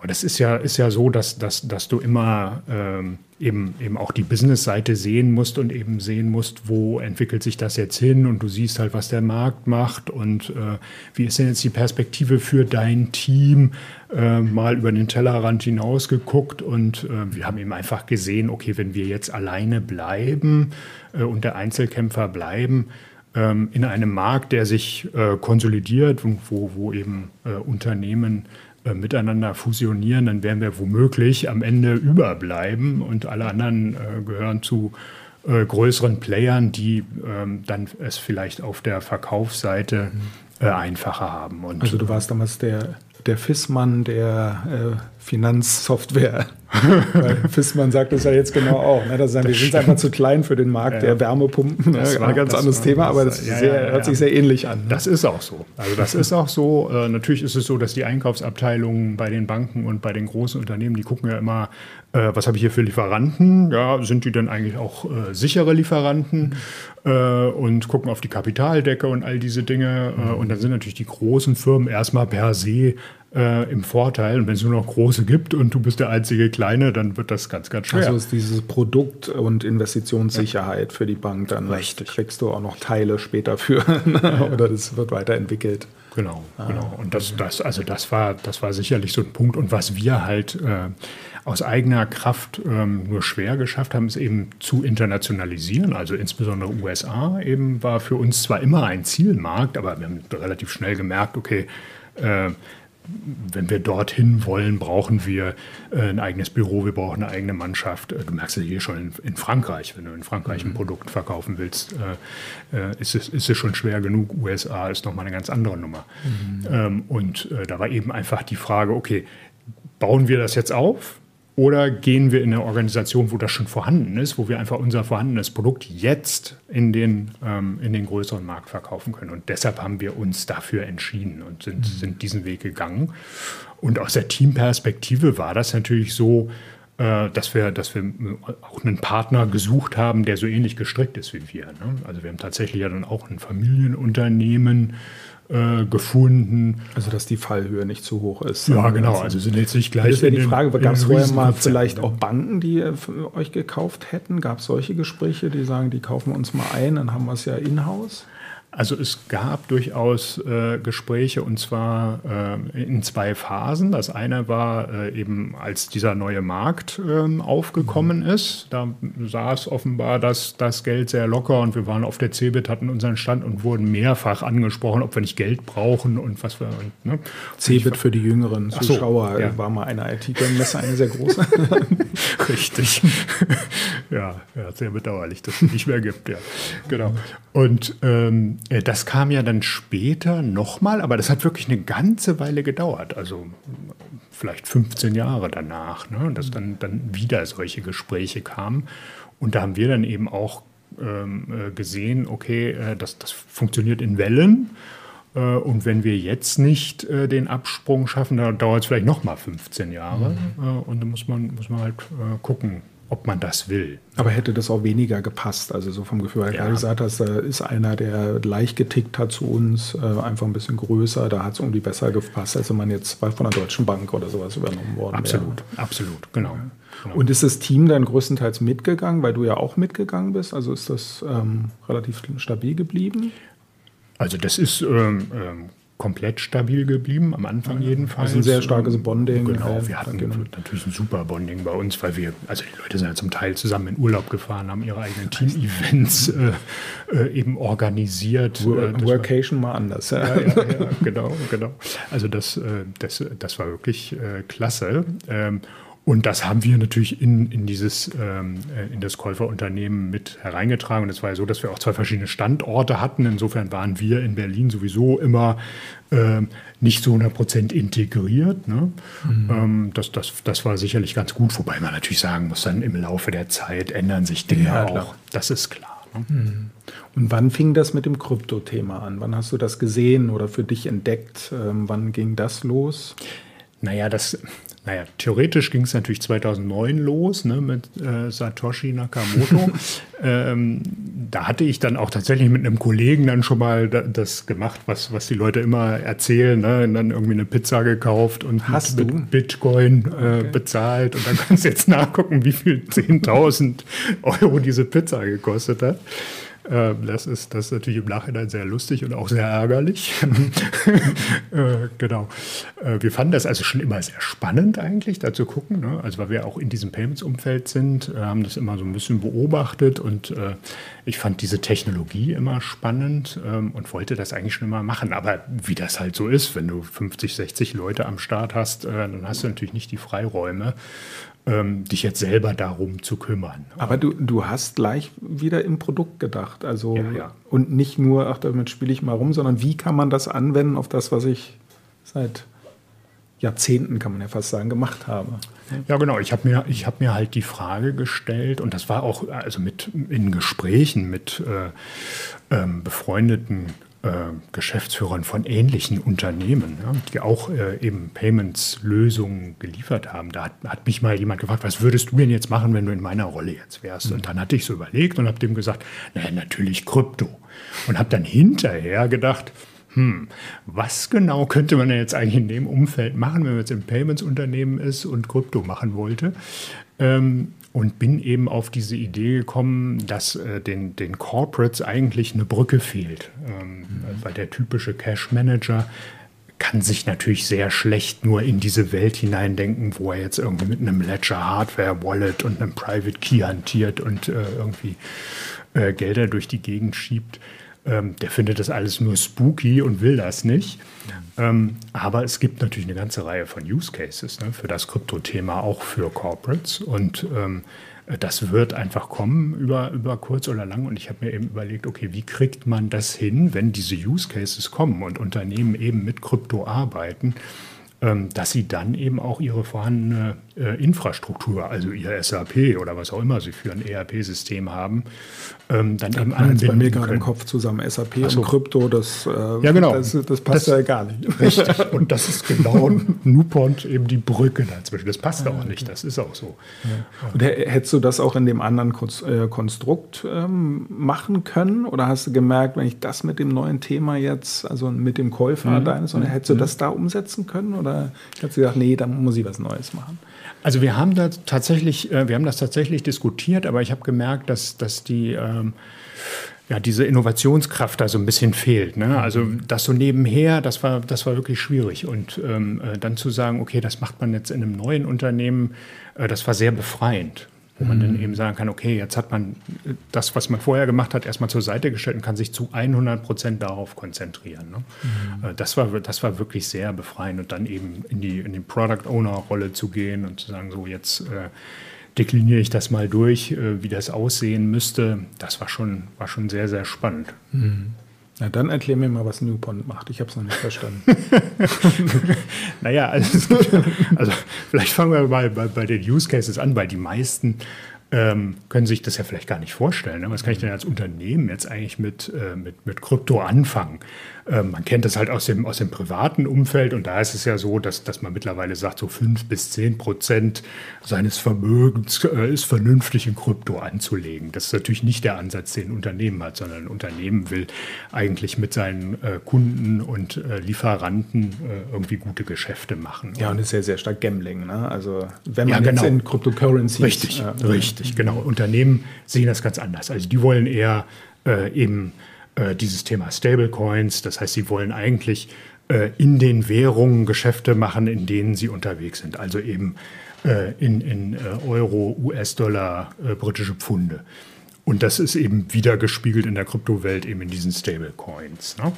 und das ist ja, ist ja so, dass, dass, dass du immer ähm, eben, eben auch die Business-Seite sehen musst und eben sehen musst, wo entwickelt sich das jetzt hin und du siehst halt, was der Markt macht und äh, wie ist denn jetzt die Perspektive für dein Team, äh, mal über den Tellerrand hinaus geguckt und äh, wir haben eben einfach gesehen, okay, wenn wir jetzt alleine bleiben äh, und der Einzelkämpfer bleiben, ähm, in einem Markt, der sich äh, konsolidiert, wo, wo eben äh, Unternehmen äh, miteinander fusionieren, dann werden wir womöglich am Ende überbleiben und alle anderen gehören zu größeren Playern, die ähm, dann es vielleicht auf der Verkaufsseite mhm. einfacher haben. Und, also du warst damals der, der Fissmann der äh, Finanzsoftware. Fissmann sagt das ja jetzt genau auch. Ne? Das, das wir sind einfach zu klein für den Markt ja. der Wärmepumpen. Ne? Das war ein ganz anderes war, Thema, aber das ja, sehr, ja, hört sich sehr ähnlich an. Ne? Das ist auch so. Also das ist auch so. Äh, natürlich ist es so, dass die Einkaufsabteilungen bei den Banken und bei den großen Unternehmen, die gucken ja immer, äh, was habe ich hier für Lieferanten? Ja, sind die denn eigentlich auch äh, sichere Lieferanten? Mhm. und gucken auf die Kapitaldecke und all diese Dinge. Mhm. und dann sind natürlich die großen Firmen erstmal per se äh, im Vorteil. Und wenn es nur noch große gibt und du bist der einzige Kleine, dann wird das ganz, ganz schwer. Also ist dieses Produkt- und Investitionssicherheit ja. für die Bank, dann Richtig. kriegst du auch noch Teile später für oder das wird weiterentwickelt. Genau, ah, genau. Und das, das, also das war, das war sicherlich so ein Punkt. Und was wir halt äh, aus eigener Kraft ähm, nur schwer geschafft haben, ist eben zu internationalisieren. Also insbesondere USA eben war für uns zwar immer ein Zielmarkt, aber wir haben relativ schnell gemerkt, okay, äh, wenn wir dorthin wollen, brauchen wir äh, ein eigenes Büro, wir brauchen eine eigene Mannschaft. Äh, du merkst es hier schon in, Frankreich, wenn du in Frankreich ein mhm. Produkt verkaufen willst, äh, ist, es, ist es schon schwer genug. USA ist nochmal eine ganz andere Nummer. Mhm. Ähm, und da war eben einfach die Frage, okay, bauen wir das jetzt auf? Oder gehen wir in eine Organisation, wo das schon vorhanden ist, wo wir einfach unser vorhandenes Produkt jetzt in den, ähm, in den größeren Markt verkaufen können. Und deshalb haben wir uns dafür entschieden und sind, mhm. sind diesen Weg gegangen. Und aus der Teamperspektive war das natürlich so, äh, dass, wir, dass wir auch einen Partner gesucht haben, der so ähnlich gestrickt ist wie wir. Ne? Also wir haben tatsächlich ja dann auch ein Familienunternehmen äh, gefunden. Also dass die Fallhöhe nicht zu hoch ist. Ja, genau. Also sind jetzt nicht gleich. Das wäre die Frage, gab es vorher mal vielleicht ja. auch Banken, die äh, euch gekauft hätten? Gab es solche Gespräche, die sagen, die kaufen wir uns mal ein, dann haben wir es ja in-house? Also es gab durchaus äh, Gespräche und zwar äh, in zwei Phasen. Das eine war äh, eben, als dieser neue Markt ähm, aufgekommen ist. Da saß offenbar das, das Geld sehr locker und wir waren auf der CeBIT, hatten unseren Stand und wurden mehrfach angesprochen, ob wir nicht Geld brauchen und was wir. Und, ne? CeBIT für die jüngeren Ach so, Zuschauer ja. war mal eine IT-Messe, eine sehr große. Richtig. ja, ja, sehr bedauerlich, dass es nicht mehr gibt, ja. Genau. Und ähm, äh, das kam ja dann später nochmal, aber das hat wirklich eine ganze Weile gedauert. Also vielleicht 15 Jahre danach, ne, dass dann, dann wieder solche Gespräche kamen. Und da haben wir dann eben auch ähm, äh, gesehen, okay, äh, das, das funktioniert in Wellen. Äh, Und wenn wir jetzt nicht äh, den Absprung schaffen, dann dauert es vielleicht noch mal 15 Jahre. Äh, Und dann muss man, muss man halt gucken, ob man das will. Aber hätte das auch weniger gepasst? Also so vom Gefühl, Ja. gesagt hast, da ist einer, der leicht getickt hat zu uns, äh, einfach ein bisschen größer, da hat es irgendwie besser gepasst, als wenn man jetzt von der Deutschen Bank oder sowas übernommen worden Absolut, wäre. absolut, genau. genau. Und ist das Team dann größtenteils mitgegangen, weil du ja auch mitgegangen bist? Also ist das ähm, relativ stabil geblieben? also das ist ähm, ähm, komplett stabil geblieben, am Anfang jedenfalls. Also ein sehr starkes Bonding. Genau, wir hatten genau. natürlich ein super Bonding bei uns, weil wir, also die Leute sind ja zum Teil zusammen in Urlaub gefahren, haben ihre eigenen Team-Events äh, äh, eben organisiert. Wo- Äh, das war- Workation mal anders. Ja. ja, ja, ja, genau, genau. Also das, äh, das, das war wirklich äh, klasse. Ähm, und das haben wir natürlich in, in dieses ähm, äh, in das Käuferunternehmen mit hereingetragen. Und es war ja so, dass wir auch zwei verschiedene Standorte hatten. Insofern waren wir in Berlin sowieso immer ähm, nicht zu 100 Prozent integriert. Ne? Ähm, das, das, das war sicherlich ganz gut, wobei man natürlich sagen muss, dann im Laufe der Zeit ändern sich Dinge Ja, auch. Das ist klar. Ne? Und wann fing das mit dem Krypto-Thema an? Wann hast du das gesehen oder für dich entdeckt? Ähm, wann ging das los? Naja, das, naja, theoretisch ging es natürlich 2009 los ne, mit äh, Satoshi Nakamoto. ähm, da hatte ich dann auch tatsächlich mit einem Kollegen dann schon mal da, das gemacht, was, was die Leute immer erzählen. Ne, und dann irgendwie eine Pizza gekauft und Hast mit, mit Bitcoin äh, bezahlt. Und dann kannst du jetzt nachgucken, wie viel 10.000 Euro diese Pizza gekostet hat. Ähm, Das ist, das ist natürlich im Nachhinein sehr lustig und auch sehr ärgerlich. äh, genau. Äh, wir fanden das also schon immer sehr spannend eigentlich, da zu gucken. Ne? Also weil wir auch in diesem Payments-Umfeld sind, äh, haben das immer so ein bisschen beobachtet und äh, ich fand diese Technologie immer spannend ähm, und wollte das eigentlich schon immer machen. Aber wie das halt so ist, wenn du 50, 60 Leute am Start hast, äh, dann hast du natürlich nicht die Freiräume, ähm, dich jetzt selber darum zu kümmern. Aber du, du hast gleich wieder im Produkt gedacht. Also Ja, ja. und nicht nur, ach, damit spiele ich mal rum, sondern wie kann man das anwenden auf das, was ich seit Jahrzehnten, kann man ja fast sagen, gemacht habe. Ja, genau. Ich habe mir, ich hab mir halt die Frage gestellt, und das war auch also mit in Gesprächen mit äh, ähm, befreundeten äh, Geschäftsführern von ähnlichen Unternehmen, ja, die auch äh, eben Payments-Lösungen geliefert haben. Da hat, hat mich mal jemand gefragt, was würdest du denn jetzt machen, wenn du in meiner Rolle jetzt wärst? Und dann hatte ich so überlegt und habe dem gesagt, naja, natürlich Krypto. Und habe dann hinterher gedacht, hm, was genau könnte man denn jetzt eigentlich in dem Umfeld machen, wenn man jetzt im Payments-Unternehmen ist und Krypto machen wollte? Ähm, und bin eben auf diese Idee gekommen, dass äh, den, den Corporates eigentlich eine Brücke fehlt. Ähm, Weil der typische Cash-Manager kann sich natürlich sehr schlecht nur in diese Welt hineindenken, wo er jetzt irgendwie mit einem Ledger Hardware Wallet und einem Private Key hantiert und äh, irgendwie äh, Gelder durch die Gegend schiebt. Ähm, der findet das alles nur spooky und will das nicht. Ähm, aber es gibt natürlich eine ganze Reihe von Use Cases ne, für das Krypto-Thema, auch für Corporates. Und ähm, das wird einfach kommen über, über kurz oder lang. Und ich habe mir eben überlegt, okay, wie kriegt man das hin, wenn diese Use Cases kommen und Unternehmen eben mit Krypto arbeiten, dass sie dann eben auch ihre vorhandene äh, Infrastruktur, also ihr SAP oder was auch immer sie für ein ERP-System haben, ähm, dann da eben anbinden bei mir gerade im Kopf zusammen. SAP so. und Krypto, das, äh, ja, genau. das, das passt das, ja gar nicht. Richtig. Und das ist genau Newpont eben die Brücke dazwischen. Das passt ja, auch nicht. Das ist auch so. Ja. Und hättest du das auch in dem anderen äh, Konstrukt ähm, machen können? Oder hast du gemerkt, wenn ich das mit dem neuen Thema jetzt, also mit dem Käufer mhm. deines, oder hättest du mhm. das da umsetzen können? Oder hättest du gesagt, nee, da muss ich was Neues machen? Also wir haben da tatsächlich, äh, wir haben das tatsächlich diskutiert, aber ich habe gemerkt, dass, dass die ähm, ja, diese Innovationskraft da so ein bisschen fehlt. Ne? Also das so nebenher, das war, das war wirklich schwierig. Und ähm, äh, dann zu sagen, okay, das macht man jetzt in einem neuen Unternehmen, äh, das war sehr befreiend wo man dann mhm. eben sagen kann, okay, jetzt hat man das, was man vorher gemacht hat, erstmal zur Seite gestellt und kann sich zu 100 Prozent darauf konzentrieren. Ne? Mhm. Äh, das, war, das war wirklich sehr befreiend und dann eben in die, in die Product Owner-Rolle zu gehen und zu sagen, so jetzt äh, dekliniere ich das mal durch, äh, wie das aussehen müsste, das war schon, war schon sehr, sehr spannend. Mhm. Na, dann erklär mir mal, was Newpont macht. Ich habe es noch nicht verstanden. naja, also, also, vielleicht fangen wir mal bei, bei, den Use Cases an, weil die meisten ähm, können sich das ja vielleicht gar nicht vorstellen. Ne? Was kann ich denn als Unternehmen jetzt eigentlich mit, äh, mit, mit Krypto anfangen? Ähm, man kennt das halt aus dem, aus dem privaten Umfeld und da ist es ja so, dass, dass man mittlerweile sagt, so fünf bis zehn Prozent seines Vermögens äh, ist vernünftig in Krypto anzulegen. Das ist natürlich nicht der Ansatz, den ein Unternehmen hat, sondern ein Unternehmen will eigentlich mit seinen äh, Kunden und äh, Lieferanten äh, irgendwie gute Geschäfte machen. Ja, und ist ja sehr stark Gambling. Ne? Also wenn man ja, genau. jetzt in Cryptocurrencies... Richtig, richtig richtig, genau. Unternehmen sehen das ganz anders. Also die wollen eher äh, eben äh, dieses Thema Stablecoins, das heißt, sie wollen eigentlich äh, in den Währungen Geschäfte machen, in denen sie unterwegs sind. Also eben äh, in, in äh, Euro, US-Dollar, äh, britische Pfunde. Und das ist eben wieder gespiegelt in der Kryptowelt, eben in diesen Stablecoins. Ne?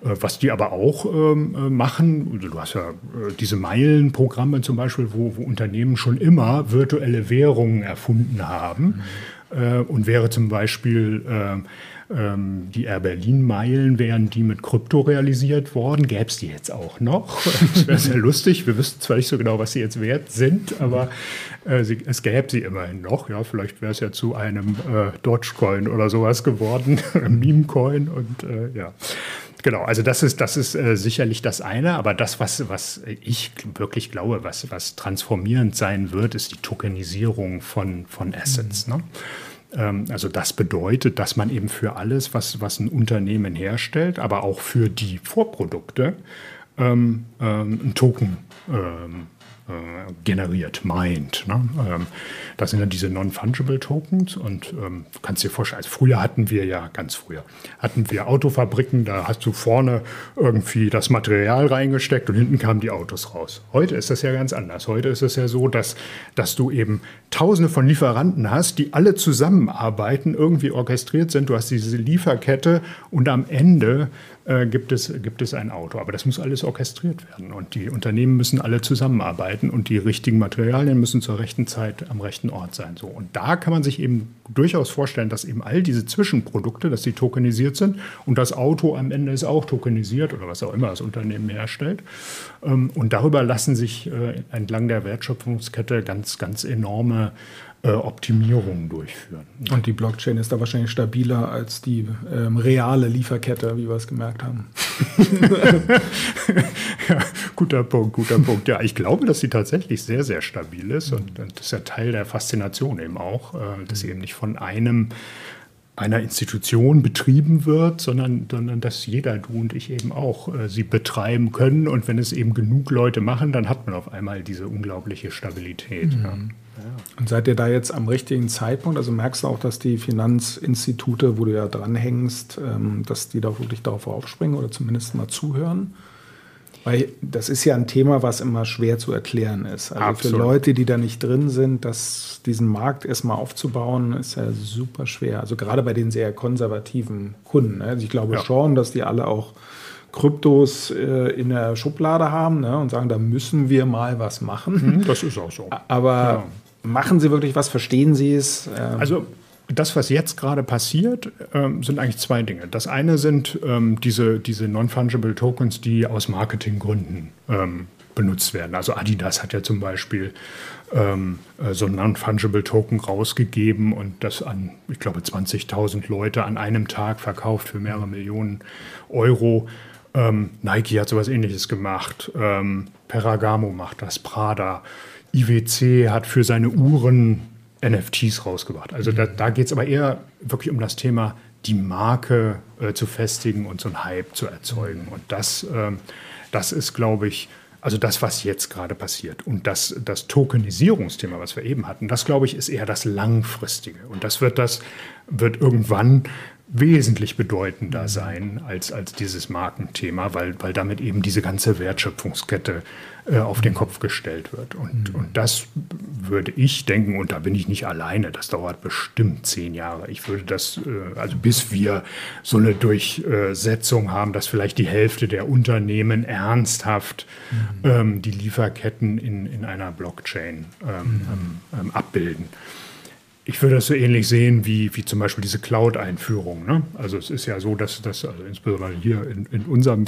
Was die aber auch ähm, machen, also du hast ja diese Meilenprogramme zum Beispiel, wo, wo, Unternehmen schon immer virtuelle Währungen erfunden haben. Mhm. Äh, und wäre zum Beispiel äh, ähm, die Air Berlin-Meilen wären die mit Krypto realisiert worden. Gäbe es die jetzt auch noch? Das wäre sehr lustig. Wir wüssten zwar nicht so genau, was sie jetzt wert sind, aber äh, sie, es gäbe sie immerhin noch. Ja, vielleicht wäre es ja zu einem äh, Dogecoin oder sowas geworden, Meme-Coin und äh, ja. Genau, also das ist, das ist äh, sicherlich das eine, aber das, was, was ich wirklich glaube, was, was transformierend sein wird, ist die Tokenisierung von, von Assets. Mhm. Ne? Ähm, also das bedeutet, dass man eben für alles, was, was ein Unternehmen herstellt, aber auch für die Vorprodukte, ähm, ähm, ein Token ähm, äh, generiert, meint. Ne? Ähm, das sind dann diese Non-Fungible Tokens und ähm, du kannst dir vorstellen, also früher hatten wir ja, ganz früher, hatten wir Autofabriken, da hast du vorne irgendwie das Material reingesteckt und hinten kamen die Autos raus. Heute ist das ja ganz anders. Heute ist es ja so, dass, dass du eben tausende von Lieferanten hast, die alle zusammenarbeiten, irgendwie orchestriert sind. Du hast diese Lieferkette und am Ende äh, gibt, es, gibt es ein Auto. Aber das muss alles orchestriert werden und die Unternehmen müssen alle zusammenarbeiten und die richtigen Materialien müssen zur rechten Zeit am rechten Ort sein. So. Und da kann man sich eben durchaus vorstellen, dass eben all diese Zwischenprodukte, dass sie tokenisiert sind und das Auto am Ende ist auch tokenisiert oder was auch immer das Unternehmen herstellt. Ähm, und darüber lassen sich äh, entlang der Wertschöpfungskette ganz, ganz enorme äh, Optimierungen durchführen. Und die Blockchain ist da wahrscheinlich stabiler als die ähm, reale Lieferkette, wie wir es gemerkt haben. ja, guter Punkt, guter Punkt. Ja, ich glaube, dass sie tatsächlich sehr, sehr stabil ist und, und das ist ja Teil der Faszination eben auch, äh, dass sie eben nicht von einem einer Institution betrieben wird, sondern, sondern dass jeder, du und ich eben auch, äh, sie betreiben können. Und wenn es eben genug Leute machen, dann hat man auf einmal diese unglaubliche Stabilität. Mhm. Ja. Und seid ihr da jetzt am richtigen Zeitpunkt? Also merkst du auch, dass die Finanzinstitute, wo du ja dranhängst, ähm, dass die da wirklich darauf aufspringen oder zumindest mal zuhören? Weil das ist ja ein Thema, was immer schwer zu erklären ist. Also Absolut. für Leute, die da nicht drin sind, dass diesen Markt erstmal aufzubauen, ist ja super schwer. Also gerade bei den sehr konservativen Kunden. Also ich glaube ja. schon, dass die alle auch Kryptos äh, in der Schublade haben ne, und sagen, da müssen wir mal was machen. Mhm, das ist auch so. Aber ja. machen sie wirklich was? Verstehen sie es? Ähm also das, was jetzt gerade passiert, ähm, sind eigentlich zwei Dinge. Das eine sind ähm, diese, diese Non-Fungible Tokens, die aus Marketinggründen ähm, benutzt werden. Also Adidas hat ja zum Beispiel ähm, äh, so ein Non-Fungible Token rausgegeben und das an, ich glaube, 20.000 Leute an einem Tag verkauft für mehrere Millionen Euro. Ähm, Nike hat sowas ähnliches gemacht. Ähm, Peragamo macht das, Prada. IWC hat für seine Uhren NFTs rausgebracht. Also da, da geht es aber eher wirklich um das Thema, die Marke äh, zu festigen und so einen Hype zu erzeugen. Und das, ähm, das ist, glaube ich, also das, was jetzt gerade passiert. Und das, das Tokenisierungsthema, was wir eben hatten, das, glaube ich, ist eher das Langfristige. Und das wird das, wird irgendwann wesentlich bedeutender sein als, als dieses Markenthema, weil, weil damit eben diese ganze Wertschöpfungskette äh, auf den. Kopf gestellt wird. Und, mhm. und das würde ich denken, und da bin ich nicht alleine, das dauert bestimmt zehn Jahre. Ich würde das, äh, also bis wir so eine Durchsetzung haben, dass vielleicht die Hälfte der Unternehmen ernsthaft mhm. ähm, die Lieferketten in, in einer Blockchain ähm, mhm. ähm, ähm abbilden. Ich würde das so ähnlich sehen wie, wie zum Beispiel diese Cloud-Einführung. Ne? Also es ist ja so, dass das, also insbesondere hier in, in unserem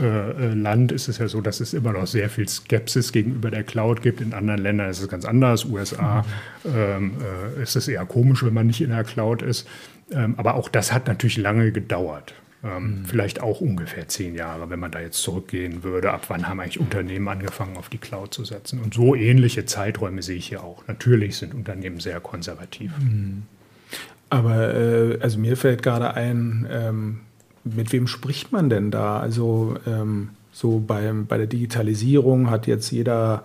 äh, äh, Land ist es ja so, dass es immer noch sehr viel Skepsis gegenüber der Cloud gibt. In anderen Ländern ist es ganz anders. USA mhm. ähm, äh, ist es eher komisch, wenn man nicht in der Cloud ist. Ähm, aber auch das hat natürlich lange gedauert. Ähm, mhm. Vielleicht auch ungefähr zehn Jahre, wenn man da jetzt zurückgehen würde. Ab wann haben eigentlich Unternehmen angefangen, auf die Cloud zu setzen? Und so ähnliche Zeiträume sehe ich hier auch. Natürlich sind Unternehmen sehr konservativ. Mhm. Aber äh, also mir fällt gerade ein, ähm, mit wem spricht man denn da? Also ähm, so bei, bei der Digitalisierung hat jetzt jeder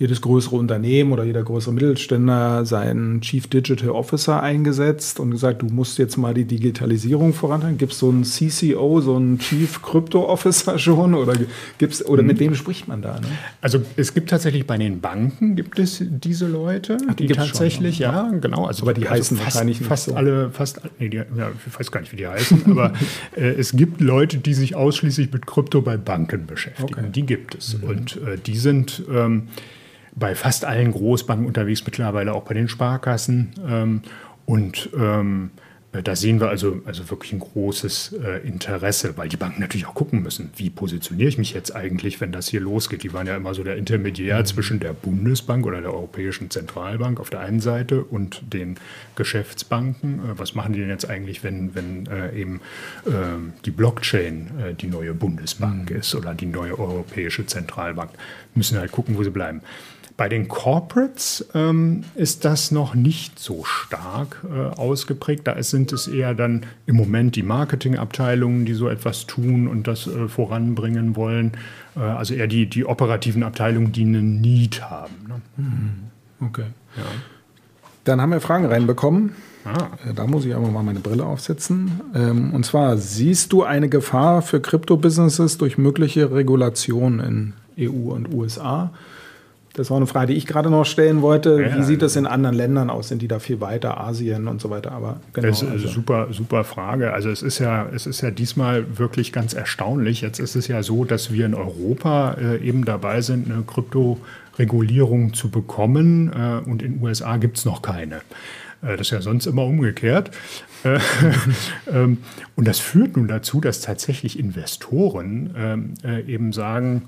jedes größere Unternehmen oder jeder größere Mittelständler seinen Chief Digital Officer eingesetzt und gesagt, du musst jetzt mal die Digitalisierung vorantreiben. Gibt es so einen CCO, so einen Chief Crypto Officer schon oder gibt's oder mhm. mit wem spricht man da? Ne? Also es gibt tatsächlich bei den Banken gibt es diese Leute, Ach, die, die tatsächlich, schon, ja, genau. Also, aber die also heißen fast, wahrscheinlich fast so. alle, fast, nee, die, ja, ich weiß gar nicht, wie die heißen, aber äh, es gibt Leute, die sich ausschließlich mit Krypto bei Banken beschäftigen. Okay. Die gibt es mhm. und äh, die sind ähm, bei fast allen Großbanken unterwegs, mittlerweile auch bei den Sparkassen. Ähm, und ähm, äh, da sehen wir also, also wirklich ein großes äh, Interesse, weil die Banken natürlich auch gucken müssen, wie positioniere ich mich jetzt eigentlich, wenn das hier losgeht. Die waren ja immer so der Intermediär mhm. zwischen der Bundesbank oder der Europäischen Zentralbank auf der einen Seite und den Geschäftsbanken. Äh, was machen die denn jetzt eigentlich, wenn, wenn äh, eben ähm, die Blockchain äh, die neue Bundesbank mhm. ist oder die neue Europäische Zentralbank? Müssen halt gucken, wo sie bleiben. Bei den Corporates ähm, ist das noch nicht so stark äh, ausgeprägt. Da sind es eher dann im Moment die Marketingabteilungen, die so etwas tun und das äh, voranbringen wollen. Äh, also eher die, die operativen Abteilungen, die einen Need haben. Ne? Mhm. Okay. Ja. Dann haben wir Fragen reinbekommen. Ah. Äh, da muss ich aber mal meine Brille aufsetzen. Ähm, und zwar, siehst du eine Gefahr für Krypto-Businesses durch mögliche Regulationen in EU und USA? Das war eine Frage, die ich gerade noch stellen wollte. Ja, Wie sieht das in anderen Ländern aus? Sind die da viel weiter, Asien und so weiter? Aber genau, das ist eine also. super, super Frage. Also es ist ja, es ist ja diesmal wirklich ganz erstaunlich. Jetzt ist es ja so, dass wir in Europa äh, eben dabei sind, eine Kryptoregulierung zu bekommen äh, und in den USA gibt es noch keine. Äh, das ist ja sonst immer umgekehrt. Äh, ähm, und das führt nun dazu, dass tatsächlich Investoren ähm, äh, eben sagen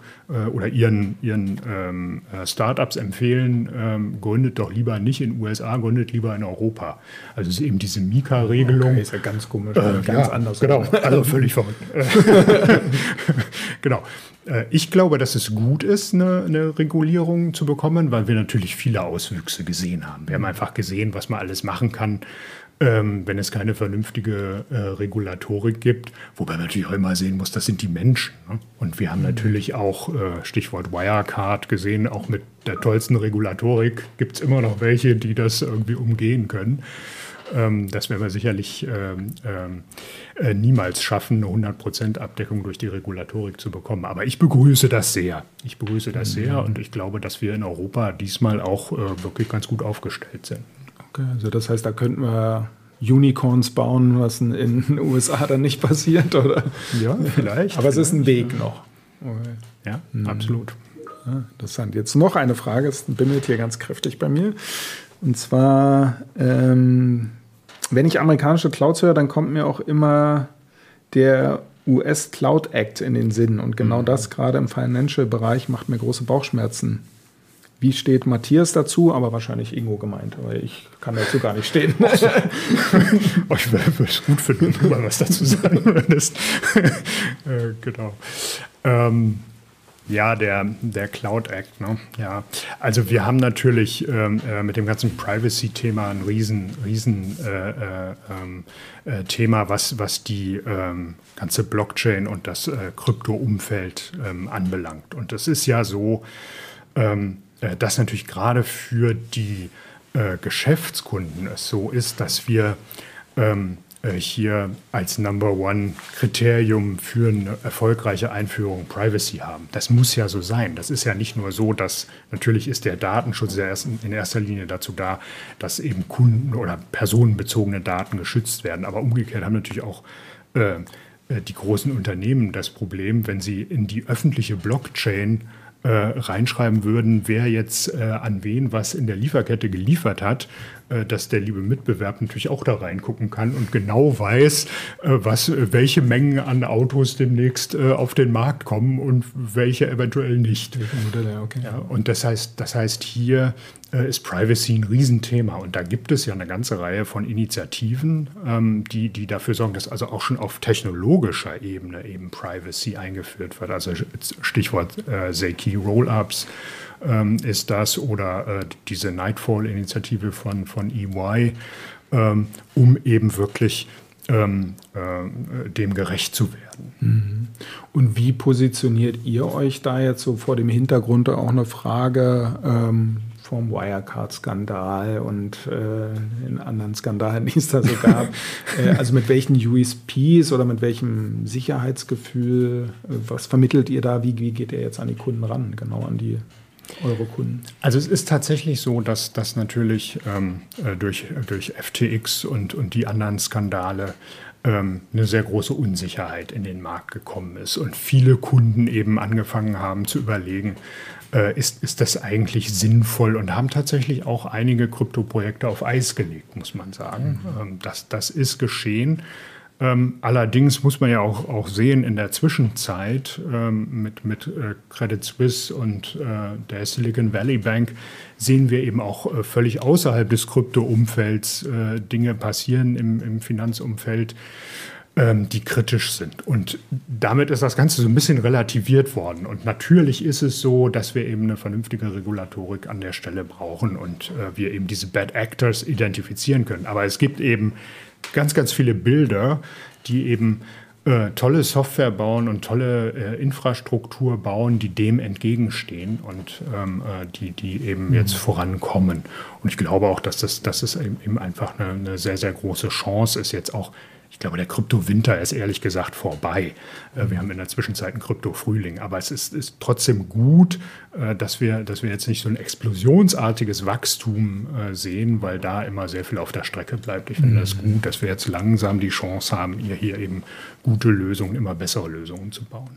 oder ihren, ihren ähm, Startups empfehlen, gründet doch lieber nicht in den USA, gründet lieber in Europa. Also es ist eben diese Mika-Regelung. Okay, ist ja ganz komisch, äh, ganz ja, anders. Genau, also völlig verrückt. genau. Ich glaube, dass es gut ist, eine, eine, Regulierung zu bekommen, weil wir natürlich viele Auswüchse gesehen haben. Wir haben einfach gesehen, was man alles machen kann, ähm, wenn es keine vernünftige äh, Regulatorik gibt. Wobei man natürlich auch immer sehen muss, das sind die Menschen. Ne? Und wir haben mhm. natürlich auch, äh, Stichwort Wirecard gesehen, auch mit der tollsten Regulatorik gibt es immer noch welche, die das irgendwie umgehen können. Ähm, das werden wir sicherlich ähm, ähm äh, niemals schaffen, eine 100% Abdeckung durch die Regulatorik zu bekommen. Aber ich begrüße das sehr. Ich begrüße das mhm. sehr und ich glaube, dass wir in Europa diesmal auch äh, wirklich ganz gut aufgestellt sind. Okay, also das heißt, da könnten wir Unicorns bauen, was in den USA dann nicht passiert, oder? Ja, vielleicht. Aber es ist ein Weg noch. Okay. Ja, mhm. absolut. Ja, interessant. Jetzt noch eine Frage, es bimmelt hier ganz kräftig bei mir. Und zwar, ähm, wenn ich amerikanische Clouds höre, dann kommt mir auch immer der US Cloud Act in den Sinn und genau mhm. das gerade im Financial-Bereich macht mir große Bauchschmerzen. Wie steht Matthias dazu? Aber wahrscheinlich Ingo gemeint, aber ich kann dazu gar nicht stehen. oh, ich würde es gut finden, wenn du mal was dazu sagen würdest. äh, genau. Ähm, ja, der, der Cloud Act. Ne? Ja, also wir haben natürlich ähm, äh, mit dem ganzen Privacy-Thema ein riesen, riesen äh, äh, ähm, äh Thema, was, was die ähm, ganze Blockchain und das äh, Krypto-Umfeld ähm, anbelangt. Und es ist ja so, ähm, äh, dass natürlich gerade für die Geschäftskunden es so ist, dass wir ähm, äh, hier als Number One Kriterium für eine erfolgreiche Einführung Privacy haben. Das muss ja so sein. Das ist ja nicht nur so, dass natürlich ist der Datenschutz in erster Linie dazu da, dass eben Kunden oder personenbezogene Daten geschützt werden. Aber umgekehrt haben natürlich auch äh, äh die großen Unternehmen das Problem, wenn sie in die öffentliche Blockchain äh, reinschreiben würden, wer jetzt äh, an wen was in der Lieferkette geliefert hat, äh, dass der liebe Mitbewerb natürlich auch da reingucken kann und genau weiß, äh, was, welche Mengen an Autos demnächst äh, auf den Markt kommen und welche eventuell nicht. Modelle, okay. Ja, und das heißt, das heißt, hier ist Privacy ein Riesenthema. Und da gibt es ja eine ganze Reihe von Initiativen, ähm, die, die dafür sorgen, dass also auch schon auf technologischer Ebene eben Privacy eingeführt wird. Also Stichwort äh, Zeki Rollups ähm, ist das oder äh, diese Nightfall-Initiative von, von EY, ähm, um eben wirklich ähm, äh, dem gerecht zu werden. Mhm. Und wie positioniert ihr euch da jetzt so vor dem Hintergrund auch eine Frage ähm, vom Wirecard-Skandal und äh, den anderen Skandalen, die es da so gab? äh, also mit welchen USPs oder mit welchem Sicherheitsgefühl, äh, was vermittelt ihr da? Wie, wie geht ihr jetzt an die Kunden ran, genau an die eure Kunden? Also es ist tatsächlich so, dass das natürlich ähm, äh, durch, durch FTX und, und die anderen Skandale ähm, eine sehr große Unsicherheit in den Markt gekommen ist und viele Kunden eben angefangen haben zu überlegen, äh, ist, ist das eigentlich sinnvoll und haben tatsächlich auch einige Kryptoprojekte auf Eis gelegt, muss man sagen. Mhm. Ähm, das, das ist geschehen. Ähm, allerdings muss man ja auch, auch sehen, in der Zwischenzeit ähm, mit, mit äh, Credit Suisse und äh, der Silicon Valley Bank sehen wir eben auch äh, völlig außerhalb des Krypto-Umfelds äh, Dinge passieren im, im Finanzumfeld, ähm, die kritisch sind. Und damit ist das Ganze so ein bisschen relativiert worden. Und natürlich ist es so, dass wir eben eine vernünftige Regulatorik an der Stelle brauchen und äh, wir eben diese Bad Actors identifizieren können. Aber es gibt eben ganz, ganz viele Bilder, die eben äh, tolle Software bauen und tolle äh, Infrastruktur bauen, die dem entgegenstehen und ähm, äh, die, die eben mhm. jetzt vorankommen. Und ich glaube auch, dass das, dass es eben einfach eine, eine sehr, sehr große Chance ist, jetzt auch ich glaube, der Kryptowinter ist ehrlich gesagt vorbei. Äh, wir haben in der Zwischenzeit einen Krypto-Frühling. Aber es ist, ist trotzdem gut, äh, dass wir, dass wir jetzt nicht so ein explosionsartiges Wachstum äh, sehen, weil da immer sehr viel auf der Strecke bleibt. Ich finde es mhm. gut, dass wir jetzt langsam die Chance haben, hier eben gute Lösungen, immer bessere Lösungen zu bauen.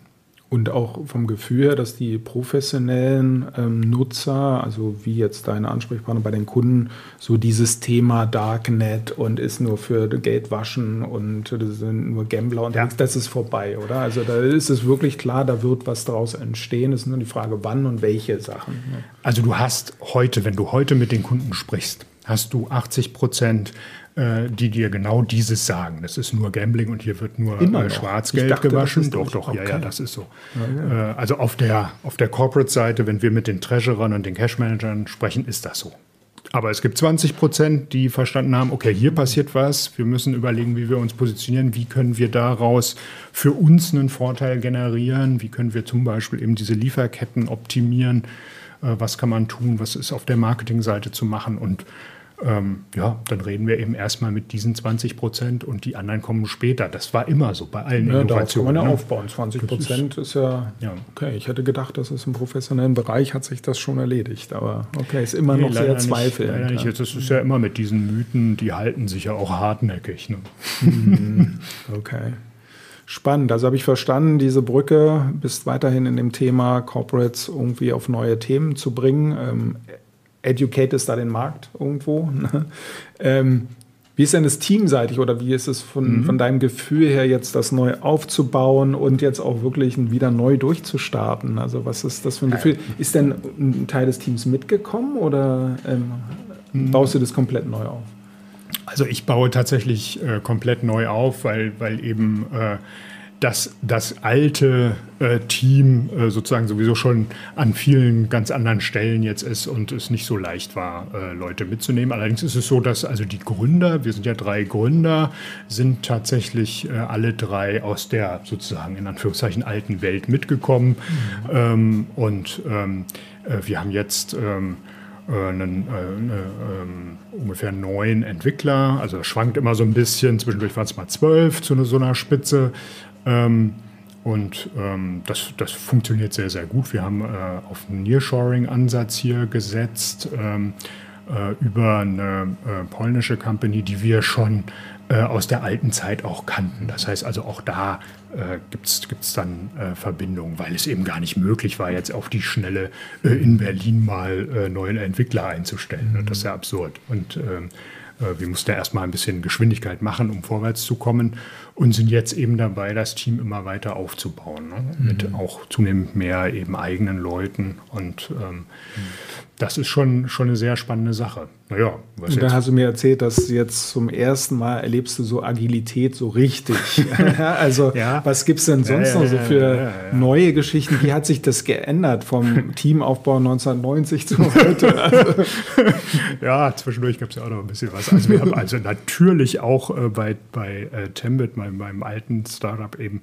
Und auch vom Gefühl her, dass die professionellen ähm, Nutzer, also wie jetzt deine Ansprechpartner bei den Kunden, so dieses Thema Darknet und ist nur für Geld waschen und das sind nur Gambler und ja. das ist vorbei, oder? Also da ist es wirklich klar, da wird was daraus entstehen. Es ist nur die Frage, wann und welche Sachen. Ne? Also du hast heute, wenn du heute mit den Kunden sprichst, hast du 80 Prozent äh, die dir genau dieses sagen. Das ist nur Gambling und hier wird nur äh, Schwarzgeld gewaschen. Doch, doch, okay. ja, ja, das ist so. Ja, ja. Äh, also auf der, auf der Corporate-Seite, wenn wir mit den Treasurern und den Cash-Managern sprechen, ist das so. Aber es gibt 20 Prozent, die verstanden haben, okay, hier passiert was, wir müssen überlegen, wie wir uns positionieren, wie können wir daraus für uns einen Vorteil generieren, wie können wir zum Beispiel eben diese Lieferketten optimieren, äh, was kann man tun, was ist auf der Marketingseite zu machen und ähm, ja, dann reden wir eben erstmal mit diesen 20 Prozent und die anderen kommen später. Das war immer so bei allen ja, Innovationen. kann man ja ne? aufbauen. 20 Prozent ist, ist ja, ja, okay. Ich hätte gedacht, dass es im professionellen Bereich hat sich das schon erledigt, aber okay, ist immer nee, noch sehr zweifelnd. Nicht, nicht. Das ist ja immer mit diesen Mythen, die halten sich ja auch hartnäckig. Ne? Mhm. okay. Spannend. Also habe ich verstanden, diese Brücke bist weiterhin in dem Thema Corporates irgendwie auf neue Themen zu bringen. Ähm, educatest da den Markt irgendwo. Ne? Ähm, Wie ist denn das teamseitig oder wie ist es von, mhm. von deinem Gefühl her jetzt das neu aufzubauen und jetzt auch wirklich wieder neu durchzustarten? Also was ist das für ein Gefühl? Ist denn ein Teil des Teams mitgekommen oder ähm, mhm. baust du das komplett neu auf? Also ich baue tatsächlich äh, komplett neu auf, weil, weil eben äh, dass das alte äh, Team äh, sozusagen sowieso schon an vielen ganz anderen Stellen jetzt ist und es nicht so leicht war, äh, Leute mitzunehmen. Allerdings ist es so, dass also die Gründer, wir sind ja drei Gründer, sind tatsächlich äh, alle drei aus der sozusagen in Anführungszeichen alten Welt mitgekommen. Mhm. Ähm, und ähm, äh, wir haben jetzt ähm, äh, einen, äh, ähm, ungefähr neun Entwickler. Also das schwankt immer so ein bisschen. Zwischendurch waren es mal zwölf zu so einer Spitze. Ähm, und ähm, das, das funktioniert sehr, sehr gut. Wir haben äh, auf einen Nearshoring-Ansatz hier gesetzt ähm, äh, über eine äh, polnische Company, die wir schon äh, aus der alten Zeit auch kannten. Das heißt also auch da äh, gibt es dann äh, Verbindungen, weil es eben gar nicht möglich war, jetzt auf die Schnelle äh, in Berlin mal äh, neue Entwickler einzustellen. Mhm. Das ist ja absurd. Und ähm, äh, wir mussten ja erstmal ein bisschen Geschwindigkeit machen, um vorwärts zu kommen und sind jetzt eben dabei, das Team immer weiter aufzubauen. Ne? Mhm. Mit auch zunehmend mehr eben eigenen Leuten. Und ähm, mhm. Das ist schon, schon eine sehr spannende Sache. Naja, was Und dann hast du mir erzählt, dass jetzt zum ersten Mal erlebst du so Agilität so richtig. also, ja. was gibt es denn sonst ja, ja, noch so für neue Geschichten? Wie hat sich das geändert vom Teamaufbau 1990 zu heute? Also ja, zwischendurch gab es ja auch noch ein bisschen was. Also, wir haben also natürlich auch äh, bei, bei äh, Tembit, meinem, meinem alten Startup, eben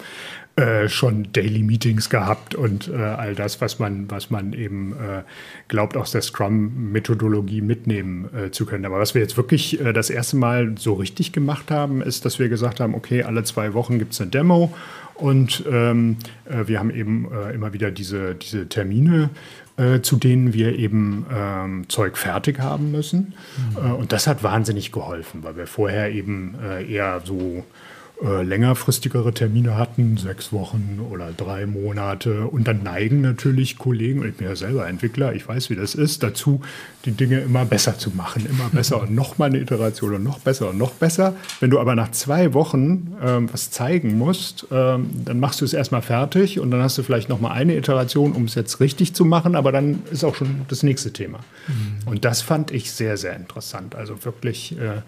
äh, schon Daily Meetings gehabt und äh, all das, was man, was man eben äh, glaubt, aus der Scrum-Methodologie mitnehmen äh, zu können. Aber was wir jetzt wirklich äh, das erste Mal so richtig gemacht haben, ist, dass wir gesagt haben, okay, alle zwei Wochen gibt es eine Demo und ähm, wir haben eben immer wieder diese, diese Termine zu denen wir eben ähm, Zeug fertig haben müssen. Mhm. und das hat wahnsinnig geholfen, weil wir vorher eben eher so äh, längerfristigere Termine hatten, sechs Wochen oder drei Monate. Und dann neigen natürlich Kollegen, und ich bin ja selber Entwickler, ich weiß, wie das ist, dazu, die Dinge immer besser zu machen, immer besser und noch mal eine Iteration und noch besser und noch besser. Wenn du aber nach zwei Wochen ähm, was zeigen musst, ähm, dann machst du es erstmal fertig und dann hast du vielleicht noch mal eine Iteration, um es jetzt richtig zu machen, aber dann ist auch schon das nächste Thema. Mhm. Und das fand ich sehr, sehr interessant. Also wirklich äh,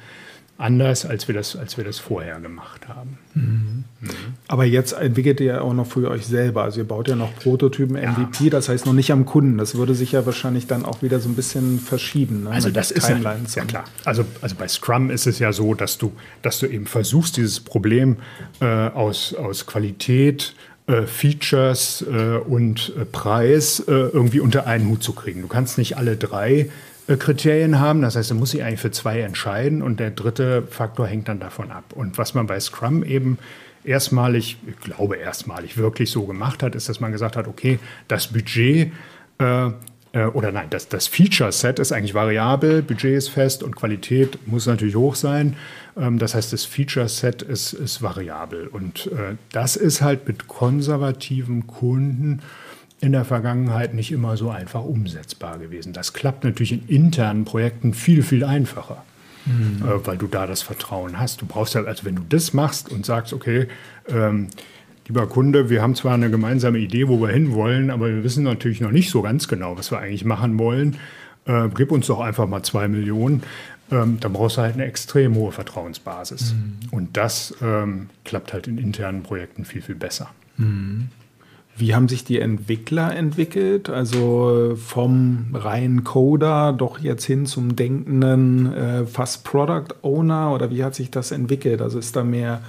anders, als wir das, als wir das vorher gemacht haben. Mhm. Mhm. Aber jetzt entwickelt ihr ja auch noch für euch selber. Also ihr baut ja noch Prototypen, ja. MVP, das heißt noch nicht am Kunden. Das würde sich ja wahrscheinlich dann auch wieder so ein bisschen verschieben. Ne? Also das ist Timelines. Ja, ja klar. Also, also bei Scrum ist es ja so, dass du, dass du eben versuchst, dieses Problem äh, aus, aus Qualität, äh, Features äh, und äh, Preis äh, irgendwie unter einen Hut zu kriegen. Du kannst nicht alle drei Kriterien haben. Das heißt, er muss sich eigentlich für zwei entscheiden und der dritte Faktor hängt dann davon ab. Und was man bei Scrum eben erstmalig, ich glaube erstmalig wirklich so gemacht hat, ist, dass man gesagt hat, okay, das Budget äh, äh, oder nein, das, das Feature-Set ist eigentlich variabel, Budget ist fest und Qualität muss natürlich hoch sein. Ähm, das heißt, das Feature-Set ist, ist variabel. Und äh, das ist halt mit konservativen Kunden in der Vergangenheit nicht immer so einfach umsetzbar gewesen. Das klappt natürlich in internen Projekten viel, viel einfacher. Mhm. Äh, weil du da das Vertrauen hast. Du brauchst ja, also wenn du das machst und sagst, okay, ähm, lieber Kunde, wir haben zwar eine gemeinsame Idee, wo wir hinwollen, aber wir wissen natürlich noch nicht so ganz genau, was wir eigentlich machen wollen. Äh, gib uns doch einfach mal zwei Millionen. Ähm, dann brauchst du halt eine extrem hohe Vertrauensbasis. Mhm. Und das ähm, klappt halt in internen Projekten viel, viel besser. Mhm. Wie haben sich die Entwickler entwickelt? Also vom reinen Coder doch jetzt hin zum denkenden äh, fast Product Owner oder wie hat sich das entwickelt? Also ist da mehr,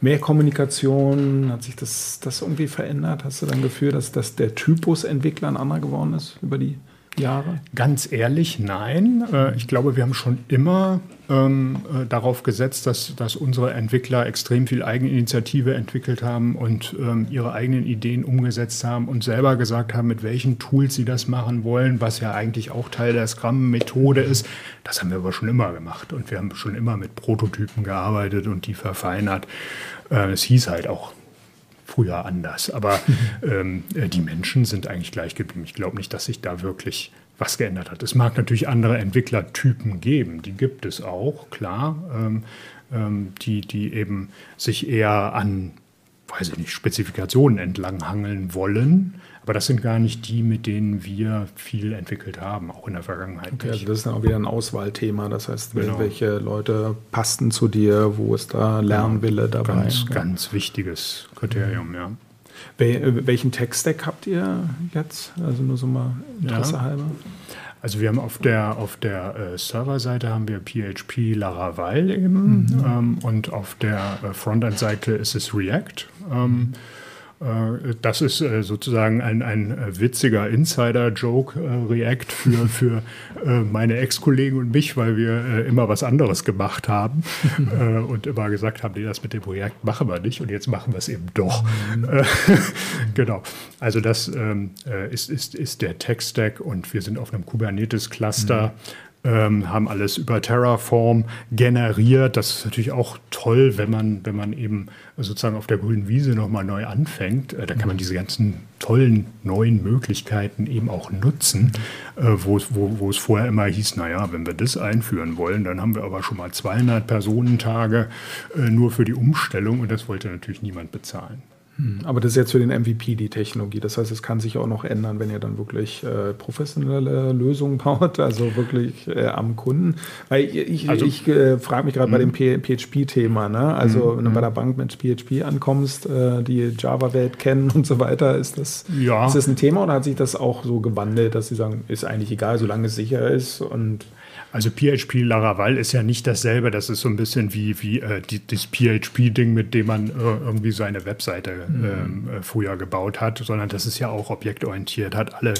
mehr Kommunikation? Hat sich das, das irgendwie verändert? Hast du dann Gefühl, dass, dass der Typus Entwickler ein anderer geworden ist über die Jahre? Ganz ehrlich, nein. Äh, ich glaube, wir haben schon immer ähm, äh, darauf gesetzt, dass, dass unsere Entwickler extrem viel Eigeninitiative entwickelt haben und ähm, ihre eigenen Ideen umgesetzt haben und selber gesagt haben, mit welchen Tools sie das machen wollen, was ja eigentlich auch Teil der Scrum-Methode ist. Das haben wir aber schon immer gemacht und wir haben schon immer mit Prototypen gearbeitet und die verfeinert. Äh, es hieß halt auch früher anders. Aber ähm, äh, die Menschen sind eigentlich gleich geblieben. Ich glaube nicht, dass sich da wirklich was geändert hat. Es mag natürlich andere Entwicklertypen geben, die gibt es auch, klar, ähm, ähm, die, die eben sich eher an, weiß ich nicht, Spezifikationen entlanghangeln wollen. Aber das sind gar nicht die, mit denen wir viel entwickelt haben, auch in der Vergangenheit. Okay, also das ist dann auch wieder ein Auswahlthema. Das heißt, genau. welche Leute passten zu dir, wo ist da Lernwille dabei? Ganz, ja. ganz wichtiges Kriterium, ja. Welchen Tech-Stack habt ihr jetzt? Also nur so mal Interesse ja. halber. Also wir haben auf der, auf der äh, Serverseite haben wir PHP Laravel eben mhm. ähm, und auf der äh, Frontend-Seite ist es React. Ähm, mhm. Äh, das ist äh, sozusagen ein, ein äh, witziger Insider-Joke, React für, für meine Ex-Kollegen und mich, weil wir immer was anderes gemacht haben und immer gesagt haben, nee, das mit dem Projekt machen wir nicht und jetzt machen wir es eben doch. Mhm. genau. Also das ähm, ist, ist, ist der Tech-Stack und wir sind auf einem Kubernetes-Cluster. Mhm ähm, haben alles über Terraform generiert. Das ist natürlich auch toll, wenn man, wenn man eben sozusagen auf der grünen Wiese nochmal neu anfängt. Äh, da kann man diese ganzen tollen neuen Möglichkeiten eben auch nutzen, äh, wo, wo, wo es vorher immer hieß, naja, wenn wir das einführen wollen, dann haben wir aber schon mal 200 Personentage äh, nur für die Umstellung und das wollte natürlich niemand bezahlen. Hm, aber das ist jetzt für den MVP die Technologie. Das heißt, es kann sich auch noch ändern, wenn ihr dann wirklich äh, professionelle Lösungen baut, also wirklich äh, am Kunden. Weil ich, also, ich äh, frage mich gerade bei dem PHP-Thema, ne? Also wenn du bei der Bank mit PHP ankommst, äh, die Java-Welt kennen und so weiter, ist das, ja. ist das ein Thema oder hat sich das auch so gewandelt, dass sie sagen, ist eigentlich egal, solange es sicher ist und also PHP Laravel ist ja nicht dasselbe, das ist so ein bisschen wie, wie äh, die, das PHP-Ding, mit dem man äh, irgendwie seine Webseite mhm. ähm, äh, früher gebaut hat, sondern das ist ja auch objektorientiert, hat alle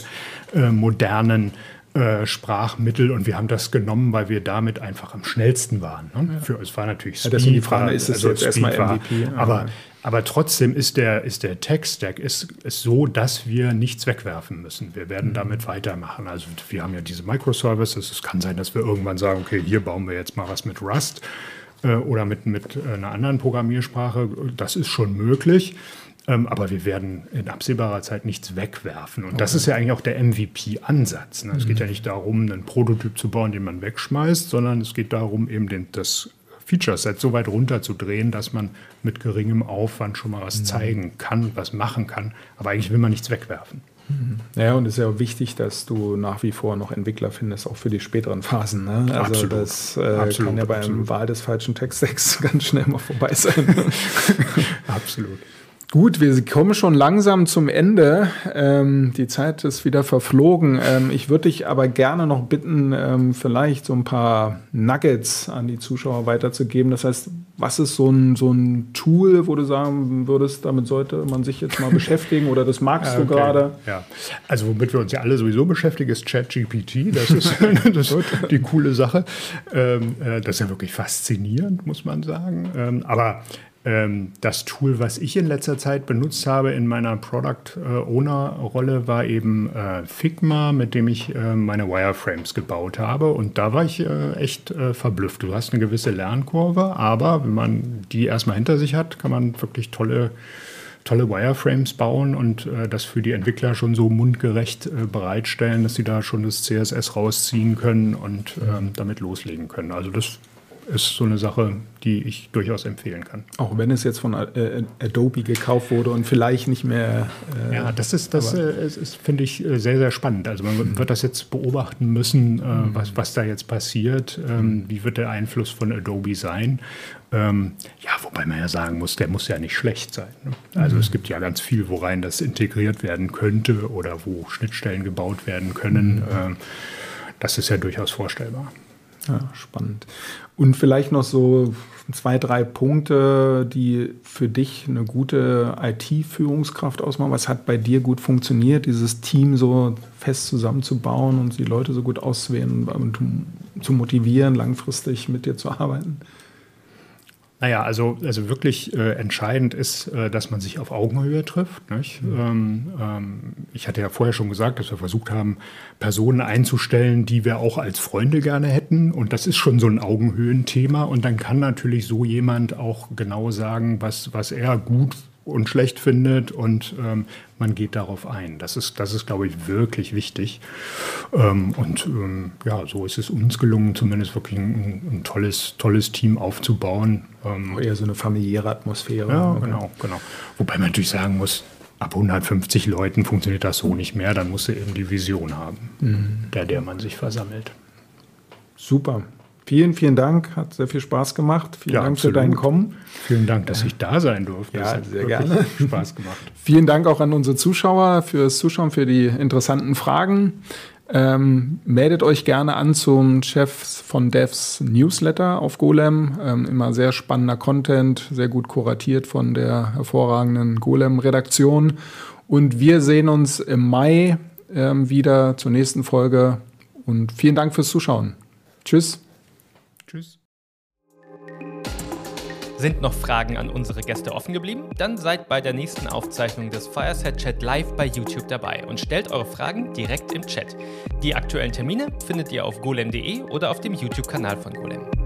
äh, modernen äh, Sprachmittel und wir haben das genommen, weil wir damit einfach am schnellsten waren. Ne? Ja. Für, es war natürlich Speed. Ja, deswegen die Frage, ist es also jetzt erstmal MVP? War, aber aber trotzdem ist der, ist der Tech-Stack ist, ist so, dass wir nichts wegwerfen müssen. Wir werden mhm. damit weitermachen. Also wir haben ja diese Microservices. Es kann sein, dass wir irgendwann sagen, okay, hier bauen wir jetzt mal was mit Rust äh, oder mit, mit äh, einer anderen Programmiersprache. Das ist schon möglich. Ähm, aber wir werden in absehbarer Zeit nichts wegwerfen. Und okay. das ist ja eigentlich auch der MVP-Ansatz. Ne? Mhm. Es geht ja nicht darum, einen Prototyp zu bauen, den man wegschmeißt, sondern es geht darum, eben den, das Feature-Set so weit runterzudrehen, dass man mit geringem Aufwand schon mal was mhm. zeigen kann, was machen kann. Aber eigentlich will man nichts wegwerfen. Mhm. Ja, und es ist ja auch wichtig, dass du nach wie vor noch Entwickler findest, auch für die späteren Phasen. Ne? Also absolut. das äh, absolut, kann ja beim absolut. Wahl des falschen Texttext ganz schnell mal vorbei sein. absolut. Gut, wir kommen schon langsam zum Ende. Ähm, die Zeit ist wieder verflogen. Ähm, ich würde dich aber gerne noch bitten, ähm, vielleicht so ein paar Nuggets an die Zuschauer weiterzugeben. Das heißt, was ist so ein, so ein Tool, wo du sagen würdest, damit sollte man sich jetzt mal beschäftigen oder das magst okay. du gerade? Ja, also womit wir uns ja alle sowieso beschäftigen, ist ChatGPT. Das ist, das ist die coole Sache. Ähm, äh, das ist ja wirklich faszinierend, muss man sagen. Ähm, aber ähm, das Tool, was ich in letzter Zeit benutzt habe in meiner Product äh, Owner Rolle, war eben äh, Figma, mit dem ich äh, meine Wireframes gebaut habe. Und da war ich echt verblüfft. Du hast eine gewisse Lernkurve, aber wenn man die erstmal hinter sich hat, kann man wirklich tolle tolle Wireframes bauen und äh, das für die Entwickler schon so mundgerecht äh, bereitstellen, dass sie da schon das CSS rausziehen können und ähm, damit loslegen können. Also das ist so eine Sache, die ich durchaus empfehlen kann. Auch wenn es jetzt von äh, Adobe gekauft wurde und vielleicht nicht mehr. Äh, ja, das ist, das äh, ist, finde ich, äh, sehr, sehr spannend. Also man mhm. wird das jetzt beobachten müssen, äh, mhm. was, was da jetzt passiert. Ähm, wie wird der Einfluss von Adobe sein? Ähm, ja, wobei man ja sagen muss, der muss ja nicht schlecht sein. Ne? Also mhm. es gibt ja ganz viel, worein das integriert werden könnte oder wo Schnittstellen gebaut werden können. Mhm. Ähm, das ist ja durchaus vorstellbar. Ja, spannend. Und vielleicht noch so zwei, drei Punkte, die für dich eine gute IT-Führungskraft ausmachen. Was hat bei dir gut funktioniert, dieses Team so fest zusammenzubauen und die Leute so gut auszuwählen und zu motivieren, langfristig mit dir zu arbeiten? Naja, also, also wirklich äh, entscheidend ist, äh, dass man sich auf Augenhöhe trifft. Nicht? Mhm. Ähm, ähm, ich hatte ja vorher schon gesagt, dass wir versucht haben, Personen einzustellen, die wir auch als Freunde gerne hätten. Und das ist schon so ein Augenhöhenthema. Und dann kann natürlich so jemand auch genau sagen, was, was er gut und schlecht findet und ähm, man geht darauf ein. Das ist, das ist glaube ich, wirklich wichtig. Ähm, und ähm, ja, so ist es uns gelungen, zumindest wirklich ein, ein tolles, tolles Team aufzubauen. Ähm, Eher so eine familiäre Atmosphäre. Ja, genau, genau. Wobei man natürlich sagen muss, ab 150 Leuten funktioniert das so nicht mehr. Dann musst du eben die Vision haben, mhm. der, der man sich versammelt. Super. Vielen, vielen Dank. Hat sehr viel Spaß gemacht. Vielen ja, Dank absolut. für dein Kommen. Vielen Dank, dass ich da sein durfte. Ja, sehr gerne. Spaß gemacht. vielen Dank auch an unsere Zuschauer fürs Zuschauen, für die interessanten Fragen. Ähm, meldet euch gerne an zum Chefs von Devs Newsletter auf Golem. Ähm, immer sehr spannender Content, sehr gut kuratiert von der hervorragenden Golem-Redaktion. Und wir sehen uns im Mai ähm, wieder zur nächsten Folge. Und vielen Dank fürs Zuschauen. Tschüss. Tschüss. Sind noch Fragen an unsere Gäste offen geblieben? Dann seid bei der nächsten Aufzeichnung des Fireside Chat live bei YouTube dabei und stellt eure Fragen direkt im Chat. Die aktuellen Termine findet ihr auf golem.de oder auf dem YouTube-Kanal von Golem.